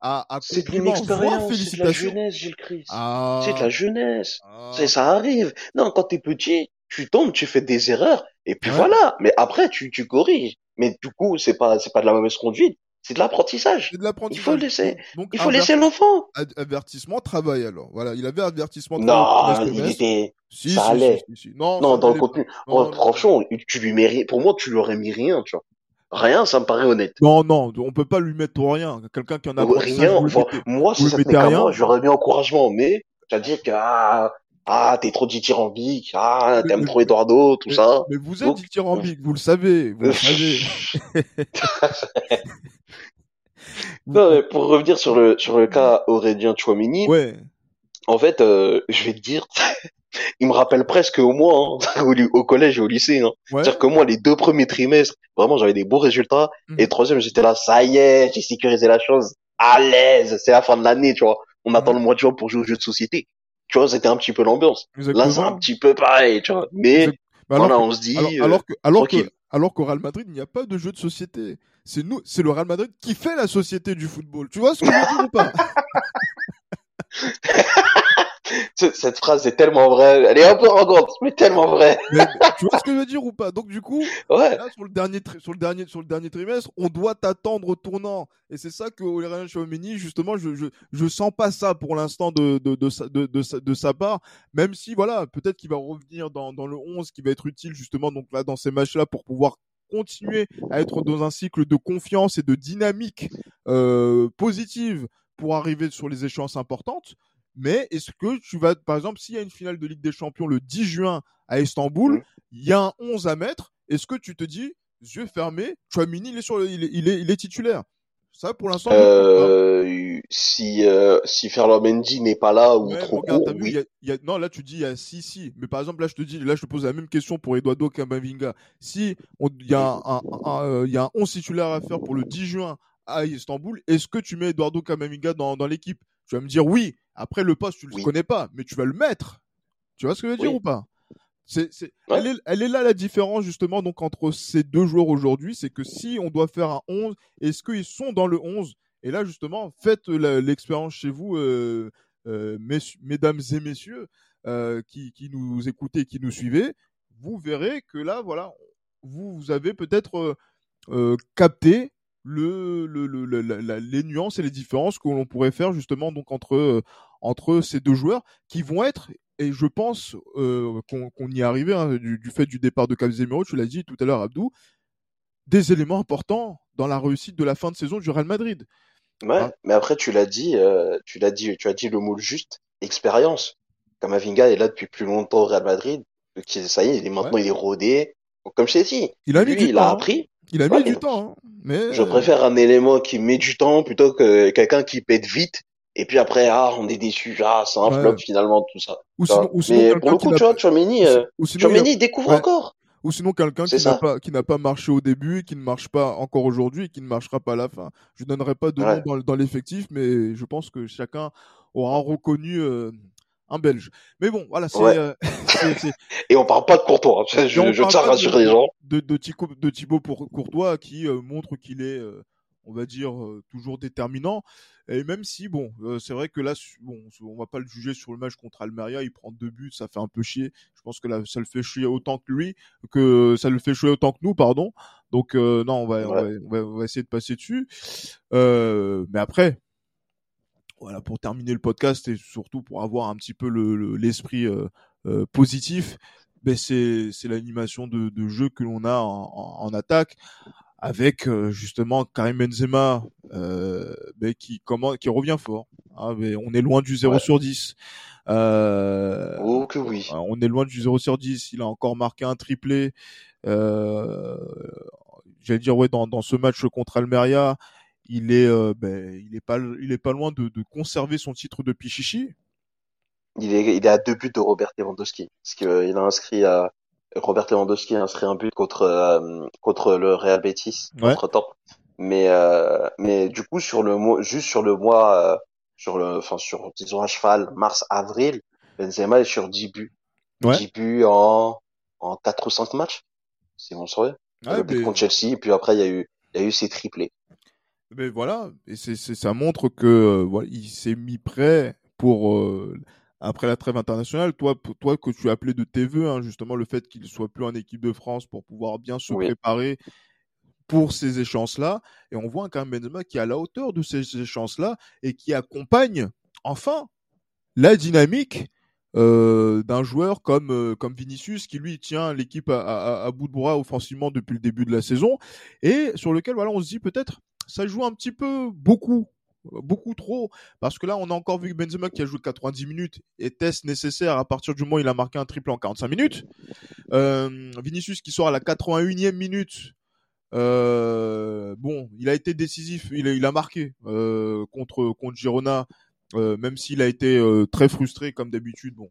Speaker 1: à, à
Speaker 2: c'est une expérience, c'est de la jeunesse, Gilles Christ. Ah. C'est de la jeunesse. Ah. Ça arrive. Non, quand t'es petit, tu tombes, tu fais des erreurs, et puis voilà. Mais après, tu, tu corriges. Mais du coup, c'est pas, c'est pas de la mauvaise conduite. C'est de l'apprentissage. Il faut laisser, il faut laisser l'enfant.
Speaker 1: Avertissement, travail alors. Voilà, il avait avertissement.
Speaker 2: Non, il était, si, ça allait. non, non dans le contenu. Oh, franchement, tu lui mets Pour moi, tu lui aurais mis rien, tu vois. Rien, ça me paraît honnête.
Speaker 1: Non, non, on peut pas lui mettre rien. Quelqu'un qui en a
Speaker 2: rien. Enfin, moi, si ça tenait qu'à moi, j'aurais mis encouragement, mais c'est-à-dire que ah, ah t'es trop dithyrambique, ah, t'aimes trop Eduardo, tout ça.
Speaker 1: Mais vous êtes Donc... dithyrambique, vous le savez, vous le savez. [LAUGHS] [LAUGHS]
Speaker 2: non, mais pour revenir sur le sur le cas Aurélien Chouamini.
Speaker 1: Ouais.
Speaker 2: En fait, euh, je vais te dire, [LAUGHS] il me rappelle presque au moins hein, au, collège et au lycée. Hein. C'est-à-dire que moi, les deux premiers trimestres, vraiment, j'avais des beaux résultats. Mmh. Et le troisième, j'étais là, ça y est, j'ai sécurisé la chose, à l'aise. C'est la fin de l'année, tu vois. On attend mmh. le mois de juin pour jouer aux jeux de société. Tu vois, c'était un petit peu l'ambiance. Là, c'est un petit peu pareil, tu vois. Mais voilà, on se dit.
Speaker 1: Alors, que, alors que, alors qu'au Real Madrid, il n'y a pas de jeu de société. C'est nous, c'est le Real Madrid qui fait la société du football. Tu vois ce que je veux dire ou pas? [LAUGHS]
Speaker 2: cette phrase est tellement vraie. Elle est un peu arrogante, mais tellement vraie. [LAUGHS]
Speaker 1: tu vois ce que je veux dire ou pas? Donc du coup,
Speaker 2: ouais.
Speaker 1: là, sur le dernier sur le dernier sur le dernier trimestre, on doit t'attendre au tournant. Et c'est ça que Aurélien Chouameni, justement, je, je je sens pas ça pour l'instant de de, de de, de, de, sa part. Même si voilà, peut-être qu'il va revenir dans dans le 11, qui va être utile justement donc là dans ces matchs-là pour pouvoir continuer à être dans un cycle de confiance et de dynamique euh, positive pour arriver sur les échéances importantes. Mais est-ce que tu vas, par exemple, s'il y a une finale de Ligue des Champions le 10 juin à Istanbul, il y a un 11 à mettre, est-ce que tu te dis, yeux fermés, Chouamini, il est, sur il, est, il, est, il est titulaire? Ça, pour l'instant.
Speaker 2: Euh, si euh, si Ferland Mendy n'est pas là ou trop court, oui.
Speaker 1: y a, non, là tu dis il y a si si, mais par exemple là je te dis, là je te pose la même question pour Eduardo Camavinga. Si il y a un, un, il y a un 11 titulaire à faire pour le 10 juin à Istanbul, est-ce que tu mets Eduardo Camavinga dans, dans l'équipe? Tu vas me dire oui. Après, le poste, tu le connais pas, mais tu vas le mettre. Tu vois ce que je veux dire ou pas? C'est, c'est, elle, est, elle, est, là la différence justement donc entre ces deux joueurs aujourd'hui, c'est que si on doit faire un 11, est-ce qu'ils sont dans le 11 Et là justement, faites l'expérience chez vous, euh, euh, mesdames et messieurs euh, qui, qui, nous écoutez, qui nous suivez, vous verrez que là, voilà, vous, vous avez peut-être euh, capté le, le, le, la, les nuances et les différences que l'on pourrait faire justement donc entre euh, entre ces deux joueurs qui vont être et je pense euh, qu'on y est arrivé hein, du, du, fait du départ de Casemiro, tu l'as dit tout à l'heure Abdou, des éléments importants dans la réussite de la fin de saison du Real Madrid.
Speaker 2: Ouais, ah. mais après tu l'as dit, euh, tu l'as dit, tu as dit le mot juste, expérience. Kamavinga est là depuis plus longtemps au Real Madrid, ça y est, il est maintenant il est rodé. comme je t'ai dit,
Speaker 1: il a mis
Speaker 2: lui, il a appris.
Speaker 1: Il a mis du temps, hein, mais
Speaker 2: je préfère un élément qui met du temps plutôt que quelqu'un qui pète vite Et puis après, ah, on est déçu, ah, c'est un flop finalement, tout ça.
Speaker 1: Ou sinon, ou sinon,
Speaker 2: mais pour le coup, tu vois, Chouameni, euh, découvre encore.
Speaker 1: Ou sinon quelqu'un qui n'a pas qui n'a pas marché au début, qui ne marche pas encore aujourd'hui, et qui ne marchera pas à la fin. Je ne donnerai pas de nom dans, dans l'effectif, mais je pense que chacun aura reconnu euh, un Belge. Mais bon, voilà, c'est. Euh, [LAUGHS] [LAUGHS]
Speaker 2: et on parle pas de Courtois. Hein. Je, je tiens à rassurer les gens.
Speaker 1: De, de, Thibaut, de Thibaut pour Courtois qui euh, montre qu'il est, on va dire, toujours déterminant. Et même si, bon, c'est vrai que là, bon, on va pas le juger sur le match contre Almeria, il prend deux buts, ça fait un peu chier. Je pense que là, ça le fait chier autant que lui, que ça le fait chier autant que nous, pardon. Donc non, on va, on va, on va, essayer de passer dessus. mais après, voilà, pour terminer le podcast et surtout pour avoir un petit peu l'esprit le, euh, positif, ben c'est l'animation de, de, jeu que l'on a en, en, attaque avec justement Karim Benzema euh, qui comment qui revient fort. Hein, on est loin du 0 sur 10.
Speaker 2: Euh, oh que oui.
Speaker 1: On est loin du 0 sur 10. Il a encore marqué un triplé. Euh, J'allais dire ouais dans, dans ce match contre Almeria, il est, euh, ben, il est pas, il est pas loin de, de, conserver son titre de Pichichi.
Speaker 2: Il est, il est à deux buts de Robert Lewandowski, parce qu'il euh, a inscrit à Robert Lewandowski a inscrit un but contre euh, contre le Real Betis entre temps. Mais mais du coup sur le mois, juste sur le mois, sur le, enfin sur disons à cheval mars avril, Benzema est sur 10 buts, ouais. 10 buts en en 4 ou 5 matchs. C'est bon, vrai. le but contre Chelsea, et puis après il y a eu il y a eu ses triplés.
Speaker 1: Mais voilà, et c'est, ça montre que euh, voilà, il s'est mis prêt pour euh, après la trêve internationale. Toi, toi que tu appelé de tes voeux, hein, justement le fait qu'il soit plus en équipe de France pour pouvoir bien se préparer pour ces échéances-là. Et on voit quand même Benzema qui est à la hauteur de ces échéances-là et qui accompagne enfin la dynamique euh, d'un joueur comme euh, comme Vinicius qui lui tient l'équipe à, à, à, bout de bras offensivement depuis le début de la saison et sur lequel voilà on se dit peut-être ça joue un petit peu beaucoup beaucoup trop parce que là on a encore vu Benzema qui a joué 90 minutes et test nécessaire à partir du moment où il a marqué un triple en 45 minutes. Euh, Vinicius qui sort à la 81e minute euh, bon il a été décisif il a, marqué euh, contre Girona même s'il a été très frustré comme d'habitude bon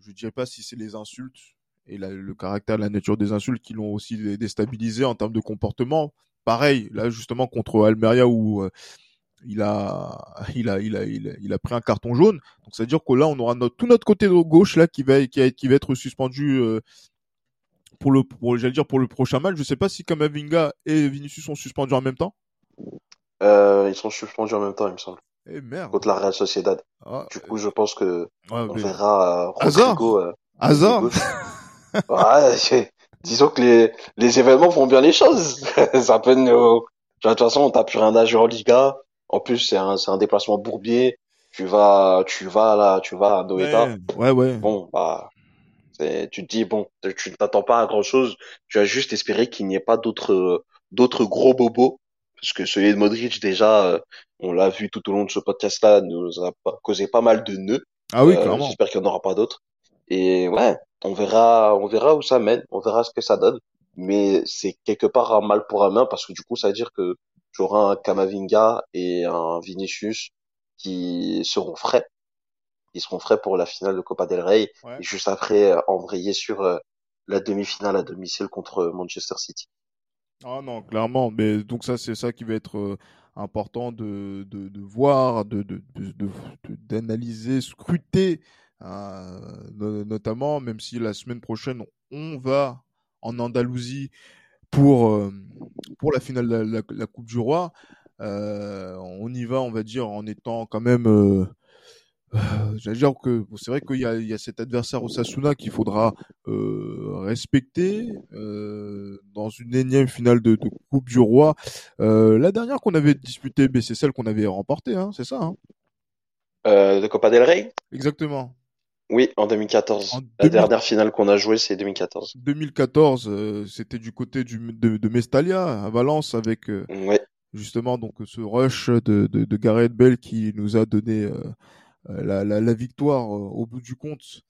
Speaker 1: je ne dirais pas si c'est les insultes et le caractère la nature des insultes qui l'ont aussi déstabilisé en termes de comportement. Pareil, là justement contre Almeria où il, a, il, a, il, a, il, a, pris un carton jaune. Donc ça veut dire que là, on aura notre, tout notre côté gauche là qui va, qui, qui va être suspendu euh, pour le, pour, j'allais dire pour le prochain match. Je sais pas si Kamavinga et Vinicius sont suspendus en même temps.
Speaker 2: Euh, ils sont suspendus en même temps, il me semble.
Speaker 1: Eh merde.
Speaker 2: Contre la Real Sociedad. Ah, du coup, je pense que on verra
Speaker 1: euh, Rodrigo. [LAUGHS]
Speaker 2: Ouais, [LAUGHS] disons que les, les événements font bien les choses. ça peut nous... De toute façon, t'as plus rien à jouer en Liga. En plus, c'est un, c'est un déplacement bourbier. Tu vas, tu vas là, tu vas à Noeta.
Speaker 1: Ouais, ouais.
Speaker 2: Bon, bah, tu te dis, bon, tu ne t'attends pas à grand chose. Tu as juste espéré qu'il n'y ait pas d'autres, d'autres gros bobos. Parce que celui de Modric, déjà, euh, on l'a vu tout au long de ce podcast-là, nous a causé pas mal de nœuds.
Speaker 1: Ah oui, euh, clairement.
Speaker 2: J'espère qu'il n'y en aura pas d'autres. Et ouais, on verra, on verra où ça mène, on verra ce que ça donne. Mais c'est quelque part un mal pour un main parce que du coup, ça veut dire que j'aurai un Kamavinga et un Vinicius qui seront frais. Ils seront frais pour la finale de Copa del Rey et juste après embrayer sur euh, la demi-finale à domicile contre Manchester City.
Speaker 1: Ah non, clairement. Mais donc ça, c'est ça qui va être euh, important de, de, de voir, de, de, d'analyser, scruter euh, notamment, même si la semaine prochaine, on va en Andalousie pour, euh, pour la finale de la, Coupe du Roi. Euh, on y va, on va dire, en étant quand même... Euh, dire que c'est vrai qu'il y a, il y a cet adversaire Osasuna qu'il faudra euh, respecter euh, dans une énième finale de, de Coupe du Roi. Euh, la dernière qu'on avait disputée, ben, c'est celle qu'on avait remportée, hein, c'est ça hein?
Speaker 2: De Copa del Rey?
Speaker 1: Exactement.
Speaker 2: Oui, en 2014. la dernière finale qu'on a jouée, c'est 2014.
Speaker 1: 2014, euh, c'était du côté du, de, de, Mestalia, à Valence, avec euh, justement donc ce rush de, de, de, Gareth Bell qui nous a donné euh, la, la, la, victoire au bout du compte.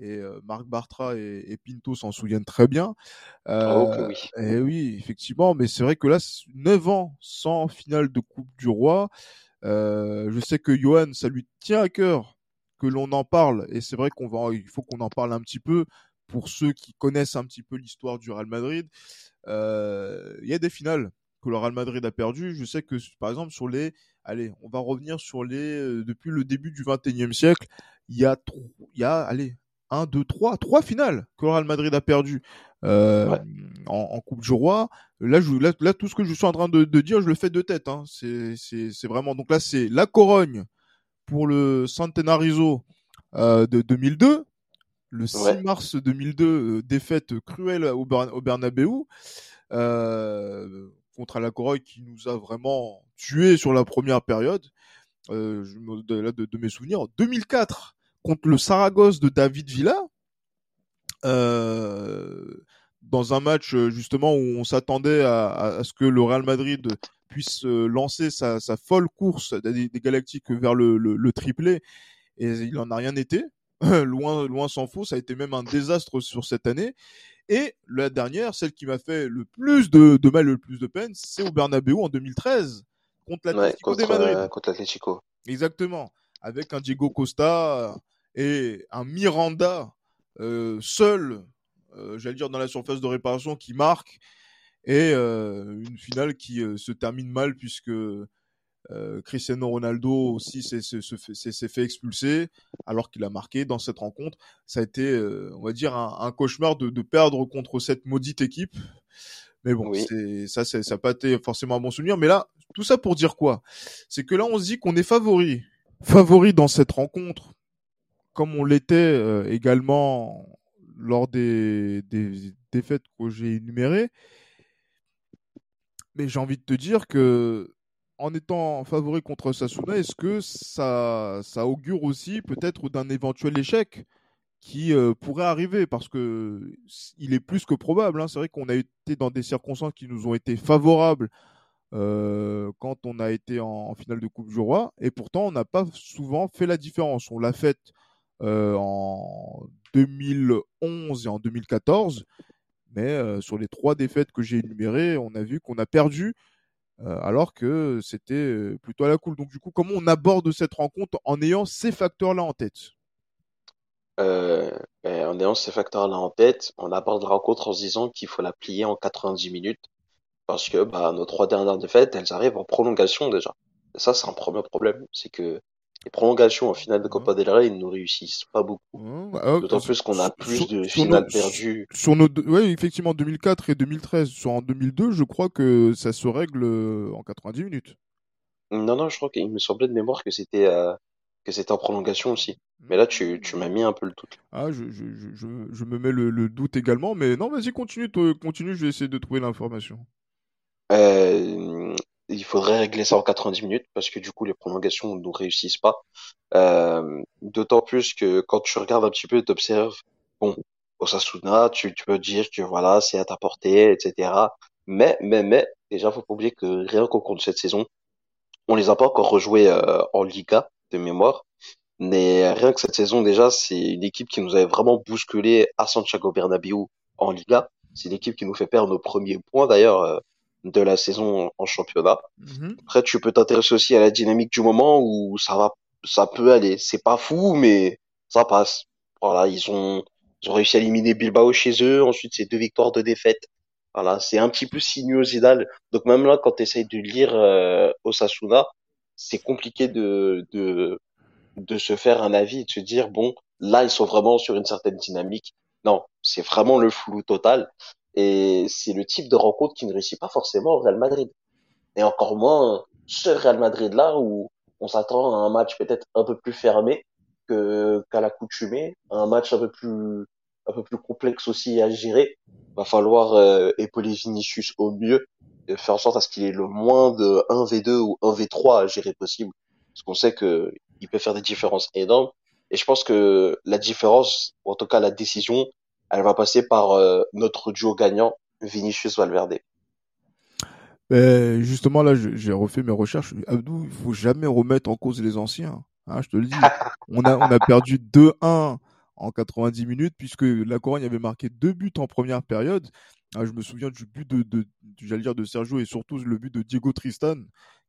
Speaker 1: Et Marc Bartra et, et Pinto s'en souviennent très bien.
Speaker 2: oh, oui.
Speaker 1: Et oui, effectivement, mais c'est vrai que là, 9 ans sans finale de Coupe du Roi, je sais que Johan, ça lui tient à cœur que l'on en parle, et c'est vrai qu'on va, il faut qu'on en parle un petit peu pour ceux qui connaissent un petit peu l'histoire du Real Madrid. Il y a des finales que le Real Madrid a perdu. Je sais que, par exemple, sur les, allez, on va revenir sur les, depuis le début du 21e siècle, il y a, il y a, allez, un, deux, trois, trois finales que le Real Madrid a perdu euh, en, Coupe du Roi. Là, je, là, tout ce que je suis en train de, dire, je le fais de tête. Hein. C'est vraiment donc là, c'est la Corogne pour le Centenarizo euh, de 2002. Le 6 mars 2002, euh, défaite cruelle au, au Bernabeu contre la qui nous a vraiment tué sur la première période. me, de, de, mes souvenirs. En 2004, contre le Saragosse de David Villa. Euh, dans un match euh, justement où on s'attendait à, ce que le Real Madrid puisse euh, lancer sa, folle course des, Galactiques vers le, triplé et il n'en a rien été. [LAUGHS] loin, loin s'en faut, ça a été même un désastre sur cette année. Et la dernière, celle qui m'a fait le plus de, mal et le plus de peine, c'est au Bernabeu en 2013 contre l'Atlético de Madrid.
Speaker 2: contre l'Atlético.
Speaker 1: Exactement. Avec un Diego Costa et un Miranda euh, seul, euh, j'allais dire dans la surface de réparation, qui marque et euh, une finale qui se termine mal puisque Cristiano Ronaldo aussi s'est fait expulser alors qu'il a marqué dans cette rencontre. Ça a été, on va dire, un, cauchemar de, perdre contre cette maudite équipe. Mais bon, ça, ça n'a pas été forcément un bon souvenir. Mais là, tout ça pour dire quoi? C'est que là, on se dit qu'on est favori. Favori dans cette rencontre comme on l'était euh, également lors des, défaites que j'ai énumérées. Mais j'ai envie de te dire que en étant favori contre Sasuna, est-ce que ça, ça augure aussi peut-être d'un éventuel échec qui euh, pourrait arriver? Parce que il est plus que probable. Hein. C'est vrai qu'on a été dans des circonstances qui nous ont été favorables euh, quand on a été en, en, finale de Coupe du Roi et pourtant on n'a pas souvent fait la différence. On l'a faite en 2011 et en 2014. Mais euh, sur les trois défaites que j'ai énumérées, on a vu qu'on a perdu euh, alors que c'était plutôt à la cool. Donc du coup, comment on aborde cette rencontre en ayant ces facteurs-là en tête?
Speaker 2: Ben, En ayant ces facteurs-là en tête, on aborde la rencontre en se disant qu'il faut la plier en 90 minutes parce que bah, nos trois dernières défaites, elles arrivent en prolongation déjà. Et ça, c'est un premier problème, c'est que les prolongations en finale de Copa del Rey, ils ne nous réussissent pas beaucoup. Bah, ah, D'autant plus qu'on a plus de finales perdues.
Speaker 1: Sur nos, ouais, effectivement, 2004 et 2013. Sur en 2002, je crois que ça se règle euh, en 90 minutes.
Speaker 2: Non, non, je crois qu'il me semblait de mémoire que c'était euh, que c'était en prolongation aussi. Mais là, tu, tu m'as mis un peu le doute.
Speaker 1: Ah, je, je, je, je me mets le, le, doute également, mais non, vas-y, continue, continue, je vais essayer de trouver l'information.
Speaker 2: Euh, il faudrait régler ça en 90 minutes parce que du coup les prolongations ne réussissent pas. Euh, D'autant plus que quand tu regardes un petit peu, tu observes, bon, Osasuna, tu, tu peux dire que voilà, c'est à ta portée, etc. Mais, mais, mais, déjà, faut pas oublier que rien qu'au cours de cette saison, on les a pas encore rejoués euh, en Liga de mémoire. Mais rien que cette saison, déjà, c'est une équipe qui nous avait vraiment bousculé à Santiago Bernabéu en Liga. C'est une équipe qui nous fait perdre nos premiers points. D'ailleurs, euh, de la saison en championnat. Mhm. Après, tu peux t'intéresser aussi à la dynamique du moment où ça va, ça peut aller. C'est pas fou, mais ça passe. Voilà, ils ont, ils ont réussi à éliminer Bilbao chez eux. Ensuite, c'est deux victoires, deux défaites. Voilà, c'est un petit peu sinuosidal. Donc même là, quand tu essayes de lire euh, Osasuna, c'est compliqué de, de, de se faire un avis et de se dire, bon, là, ils sont vraiment sur une certaine dynamique. Non, c'est vraiment le flou total. Et c'est le type de rencontre qui ne réussit pas forcément au Real Madrid. Et encore moins ce Real Madrid là où on s'attend à un match peut-être un peu plus fermé que qu'à l'accoutumée, un match un peu plus un peu plus complexe aussi à gérer. Va falloir euh, épauler Vinicius au mieux, et faire en sorte à ce qu'il ait le moins de 1v2 ou 1v3 à gérer possible, parce qu'on sait que il peut faire des différences énormes. Et je pense que la différence, ou en tout cas la décision, elle va passer par euh, notre duo gagnant, Vinicius Valverde.
Speaker 1: Ben, justement, là, j'ai refait mes recherches. Abdou, il faut jamais remettre en cause les anciens. Hein, je te le dis. [LAUGHS] on, a, on a perdu 2-1 en 90 minutes puisque la Corogne avait marqué deux buts en première période. Ah, je me souviens du but de, de, dire de Sergio et surtout le but de Diego Tristan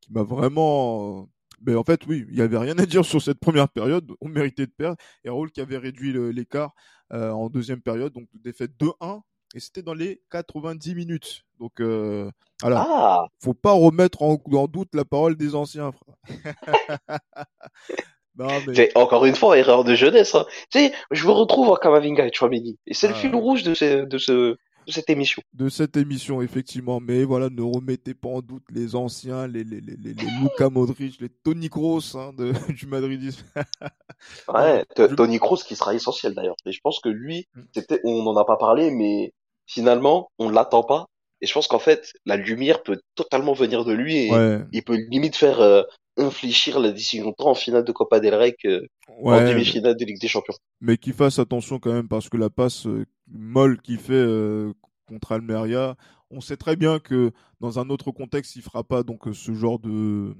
Speaker 1: qui m'a vraiment Mais en fait, oui, il y avait rien à dire sur cette première période. On méritait de perdre. Et Raoul qui avait réduit l'écart euh, en deuxième période, donc défaite 2-1. Et c'était dans les 90 minutes. Donc euh, voilà, ah. faut pas remettre en, doute la parole des anciens. [LAUGHS]
Speaker 2: Encore une fois, erreur de jeunesse. Hein. Tu sais, je me retrouve en Kamavinga et Chouameni. Et c'est le fil rouge de, ce, de, ce, de cette émission.
Speaker 1: De cette émission, effectivement. Mais voilà, ne remettez pas en doute les anciens, les, les, les, les, Luka Modric, les Tony Kroos hein, de, [LAUGHS] du Madridisme. [LAUGHS]
Speaker 2: ouais, Tony Kroos qui sera essentiel d'ailleurs. Et je pense que lui, mm. c'était, on n'en a pas parlé, mais finalement, on l'attend pas. Et je pense qu'en fait, la lumière peut totalement venir de lui et il peut limite faire euh, infléchir la décision tant en finale de Copa del Rey que en demi-finale de Ligue des Champions.
Speaker 1: Mais qu'il fasse attention quand même parce que la passe euh, molle qu'il fait euh, contre Almeria, on sait très bien que dans un autre contexte, il fera pas donc ce genre de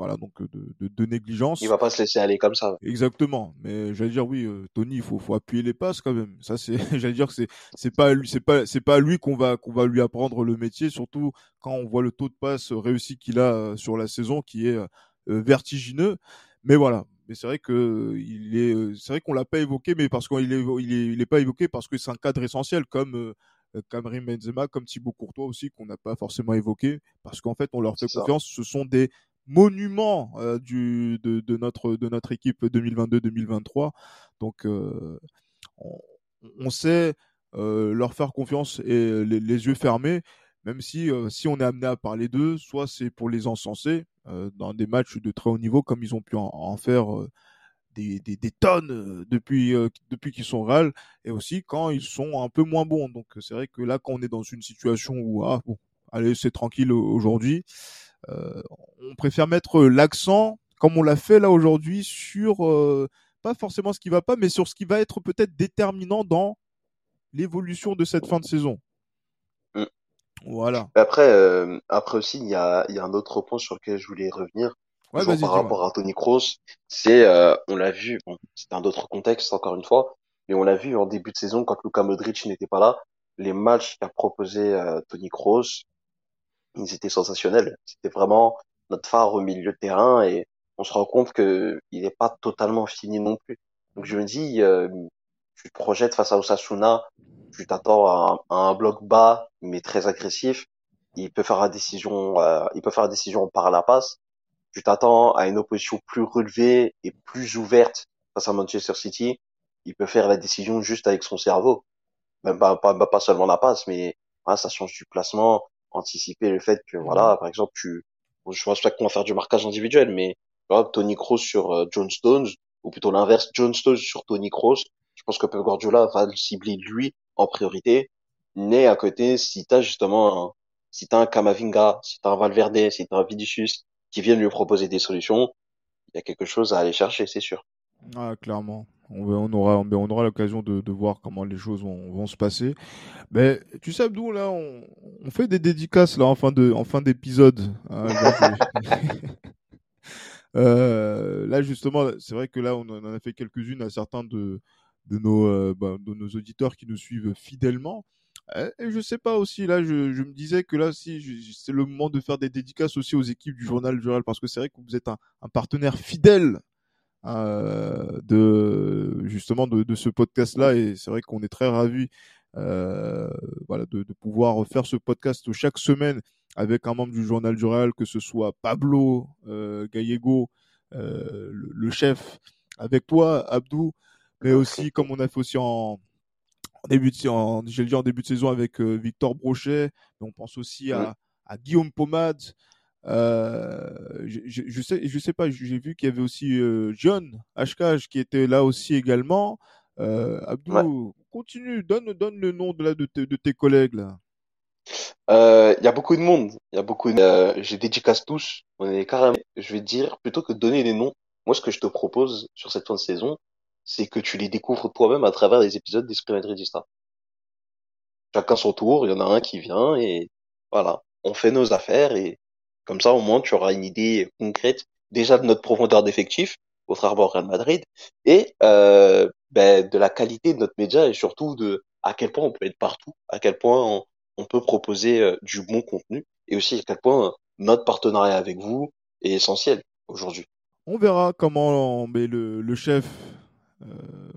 Speaker 1: voilà donc de, de, négligence.
Speaker 2: Il va pas se laisser aller comme ça.
Speaker 1: Exactement. Mais j'allais dire oui, euh, Tony, il faut, faut appuyer les passes quand même. Ça c'est, [LAUGHS] j'allais dire que c'est c'est pas lui, c'est pas c'est pas lui qu'on va qu'on va lui apprendre le métier, surtout quand on voit le taux de passe réussi qu'il a sur la saison, qui est euh, vertigineux. Mais voilà. Mais c'est vrai que il est, euh, c'est vrai qu'on l'a pas évoqué, mais parce qu'il est, il est, il est pas évoqué parce que c'est un cadre essentiel comme euh, Benzema, comme Thibaut Courtois aussi qu'on n'a pas forcément évoqué parce qu'en fait on leur fait confiance. Ce sont des monuments du de, de, notre de notre équipe 2022-2023. Donc on, on, sait leur faire confiance et les, les yeux fermés même si si on est amené à parler d'eux, soit c'est pour les encenser dans des matchs de très haut niveau comme ils ont pu en, faire des, des, des, tonnes depuis depuis qu'ils sont Real et aussi quand ils sont un peu moins bons. Donc c'est vrai que là quand on est dans une situation où ah bon allez c'est tranquille aujourd'hui, on préfère mettre l'accent comme on l'a fait là aujourd'hui sur pas forcément ce qui va pas, mais sur ce qui va être peut-être déterminant dans l'évolution de cette fin de saison. Voilà.
Speaker 2: Après, euh, après aussi, il y a, il y a un autre point sur lequel je voulais revenir. par rapport à Tony Kroos, c'est, euh, on l'a vu, bon, c'est un autre contexte encore une fois, mais on l'a vu en début de saison quand Luka Modric n'était pas là, les matchs qu'a proposé euh, Tony Kroos, ils étaient sensationnels. C'était vraiment notre phare au milieu de terrain et on se rend compte que il n'est pas totalement fini non plus. Donc je me dis, euh, tu te projettes face à Osasuna, tu t'attends à, un bloc bas mais très agressif. Il peut faire la décision, euh, il peut faire la décision par la passe. Tu t'attends à une opposition plus relevée et plus ouverte face à Manchester City. Il peut faire la décision juste avec son cerveau, même pas pas, pas seulement la passe, mais ah, ça change du placement, anticiper le fait que voilà, par exemple, tu, je pense pas qu'on va faire du marquage individuel, mais Tony Kroos sur euh, John Stones ou plutôt l'inverse, John Stones sur Tony Kroos. Je pense que Pep Guardiola va le cibler lui en priorité. Mais à côté, si t'as justement un, si t'as un Kamavinga, si t'as un Valverde, si t'as un Vinicius qui viennent lui proposer des solutions, il y a quelque chose à aller chercher, c'est sûr.
Speaker 1: Ah, clairement. On, aura, on aura l'occasion de, voir comment les choses vont, se passer. Mais tu sais, Abdou, là, on, fait des dédicaces là en fin de, en fin d'épisode. Hein, [LAUGHS] euh, là, justement, c'est vrai que là, on en a fait quelques-unes à certains de, de nos, euh, bah, de nos auditeurs qui nous suivent fidèlement. Et je sais pas aussi, là, je, je me disais que là, si c'est le moment de faire des dédicaces aussi aux équipes du journal Jural, parce que c'est vrai que vous êtes un, partenaire fidèle euh, de justement de, ce podcast-là, et c'est vrai qu'on est très ravis, euh, voilà, de, pouvoir faire ce podcast chaque semaine avec un membre du journal Jural, que ce soit Pablo Gallego, le, le, chef, avec toi, Abdou mais aussi comme on a fait aussi en, début de, en, j'ai dit en début de saison avec euh, Victor Brochet, mais on pense aussi à, à Guillaume Pomade. Euh, je, je, je, sais, je sais pas, j'ai vu qu'il y avait aussi euh, John Hkaj qui était là aussi également. Abdou, continue, donne, donne le nom de, là, de, de tes collègues là.
Speaker 2: Il y a beaucoup de monde, il y a beaucoup. De... J'ai dédicace tous. On est carrément. Je vais dire plutôt que de donner des noms. Moi, ce que je te propose sur cette fin de saison, c'est que tu les découvres toi-même à travers les épisodes d'Esprit Madridista. Chacun son tour, il y en a un qui vient et voilà, on fait nos affaires et comme ça au moins tu auras une idée concrète déjà de notre profondeur d'effectif, au au Real Madrid, et euh, ben, de la qualité de notre média et surtout de à quel point on peut être partout, à quel point on, on peut proposer euh, du bon contenu et aussi à quel point notre partenariat avec vous est essentiel. aujourd'hui.
Speaker 1: On verra comment mais le, le chef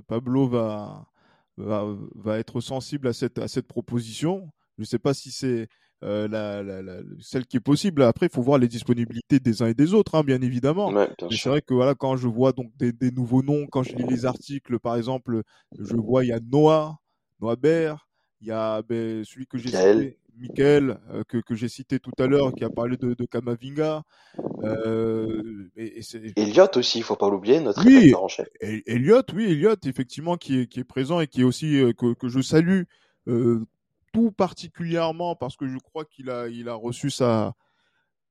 Speaker 1: Pablo va, va, va être sensible à cette à cette proposition. Je ne sais pas si c'est euh, la, la, la, celle qui est possible. Après, il faut voir les disponibilités des uns et des autres, hein, bien évidemment.
Speaker 2: Mais
Speaker 1: c'est vrai que voilà, quand je vois donc des, des, nouveaux noms, quand je lis les articles, par exemple, je vois il y a Noah, Noah Baer, il y a ben, celui que j'ai cité, Michael, euh, que, que j'ai cité tout à l'heure, qui a parlé de, de Kamavinga. Euh, et,
Speaker 2: et Elliot aussi, il faut pas l'oublier, notre oui, en chef.
Speaker 1: Elliot, oui, Elliot, effectivement, qui est, qui est présent et qui est aussi euh, que, que je salue euh, tout particulièrement parce que je crois qu'il a, il a reçu sa,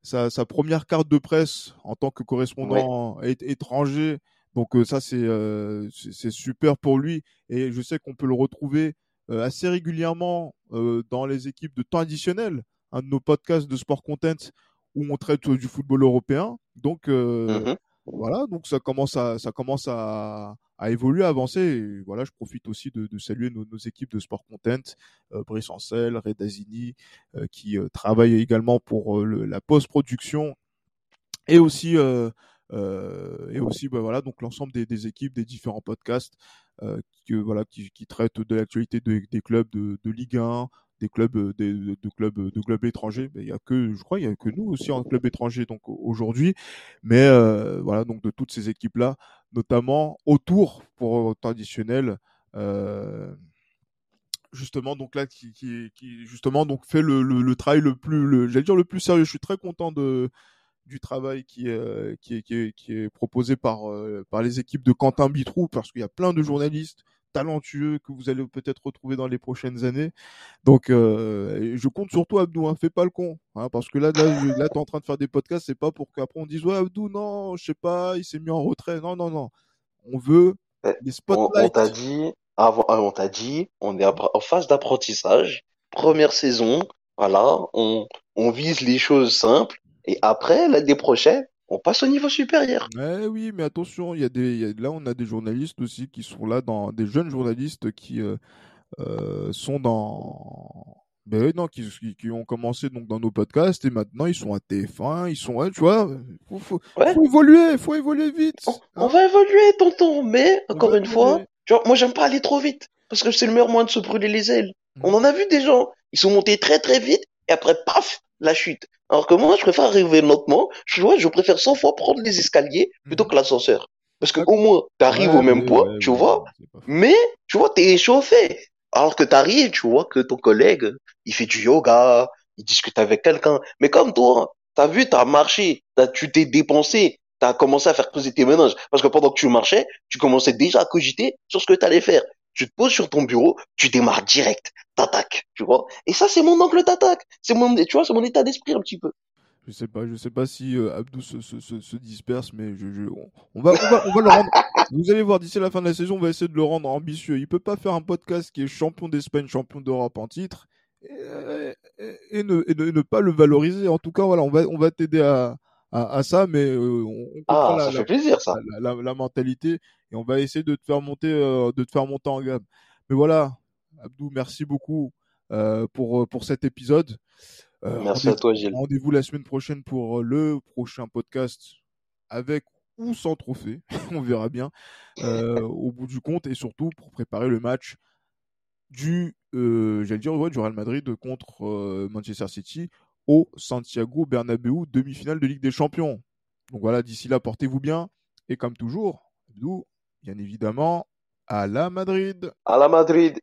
Speaker 1: sa, sa, première carte de presse en tant que correspondant étranger. Donc ça, c'est super pour lui. Et je sais qu'on peut le retrouver assez régulièrement euh, dans les équipes de temps additionnel, un de nos podcasts de sport content où on traite du football européen. Donc mm -hmm. voilà, donc ça commence à ça commence à, à évoluer, à avancer. Et voilà, je profite aussi de, de saluer nos, nos, équipes de sport content, euh, Brice Ancel, Redazini, euh, qui euh, travaillent également pour euh, le, la post-production et aussi euh, et aussi bah, voilà donc l'ensemble des, des, équipes des différents podcasts qui voilà qui, qui traitent de l'actualité de, des clubs de, de Ligue 1, des clubs des, de clubs de clubs étrangers. Mais il y a que je crois il y a que nous aussi en club étranger donc aujourd'hui. Mais euh, voilà donc de toutes ces équipes là notamment autour pour traditionnel euh, justement donc là qui, qui, qui, justement donc fait le, le, le travail le plus le, j'allais dire le plus sérieux. Je suis très content de du travail qui, euh, qui, est, qui, est, qui est proposé par, euh, par les équipes de Quentin Bitrou parce qu'il y a plein de journalistes talentueux que vous allez peut-être retrouver dans les prochaines années. Donc, euh, je compte sur toi, Abdou. Hein, fais pas le con, hein, parce que là, là, là t'es en train de faire des podcasts. C'est pas pour qu'après on dise ouais, Abdou, non, je sais pas, il s'est mis en retrait. Non, non, non. On veut
Speaker 2: les spotlights. On, on t'a dit, avant, on t'a dit, on est en phase d'apprentissage. Première saison, voilà, on, on vise les choses simples. Et après, l'année prochaine, on passe au niveau supérieur.
Speaker 1: Eh oui, mais attention, il y a des, y a, là on a des journalistes aussi qui sont là, dans des jeunes journalistes qui euh, euh, sont dans, ben oui, non, qui, ont commencé donc dans nos podcasts et maintenant ils sont à TF1, ils sont, ouais, tu vois, faut, faut, ouais. faut évoluer, faut évoluer vite.
Speaker 2: On, hein. on va évoluer, tonton, mais encore une évoluer. fois, tu vois, moi j'aime pas aller trop vite parce que c'est le meilleur moyen de se brûler les ailes. Mmh. On en a vu des gens, ils sont montés très très vite et après paf, la chute. Alors que moi, je préfère arriver lentement. Je vois, je préfère 100 fois prendre les escaliers plutôt que l'ascenseur. Parce que au moins, t'arrives ouais, au même point, ouais, tu vois. Mais, tu vois, t'es échauffé. Alors que t'arrives, tu vois que ton collègue, il fait du yoga, il discute avec quelqu'un. Mais comme toi, t'as vu, t'as marché, as, tu t'es dépensé, t'as commencé à faire poser tes ménages. Parce que pendant que tu marchais, tu commençais déjà à cogiter sur ce que t'allais faire tu te poses sur ton bureau, tu démarres direct, t'attaques, tu vois. Et ça, c'est mon angle d'attaque. C'est mon, tu vois, c'est mon état d'esprit un petit peu.
Speaker 1: Je sais pas, je sais pas si euh, Abdou se, se, se, se, disperse, mais je, je, on, va, on, va, on va le rendre. [LAUGHS] Vous allez voir d'ici la fin de la saison, on va essayer de le rendre ambitieux. Il peut pas faire un podcast qui est champion d'Espagne, champion d'Europe en titre, et, et, et, ne, et, ne, ne, pas le valoriser. En tout cas, voilà, on va, on va t'aider à, à, à, ça, mais euh, on,
Speaker 2: on ah, la, ça la, fait plaisir ça.
Speaker 1: La, la, mentalité et on va essayer de te faire monter, euh, de te faire monter en gamme. Mais voilà, Abdou, merci beaucoup euh, pour pour cet épisode.
Speaker 2: Merci à toi, Gilles.
Speaker 1: Rendez-vous la semaine prochaine pour le prochain podcast avec ou sans trophée, [LAUGHS] on verra bien au bout du compte et surtout pour préparer le match du, j'allais dire, ouais, du Real Madrid contre Manchester City au Santiago Bernabéu, demi-finale de Ligue des Champions. Donc voilà, d'ici là, portez-vous bien. Et comme toujours, nous, bien évidemment, à la Madrid.
Speaker 2: À la Madrid.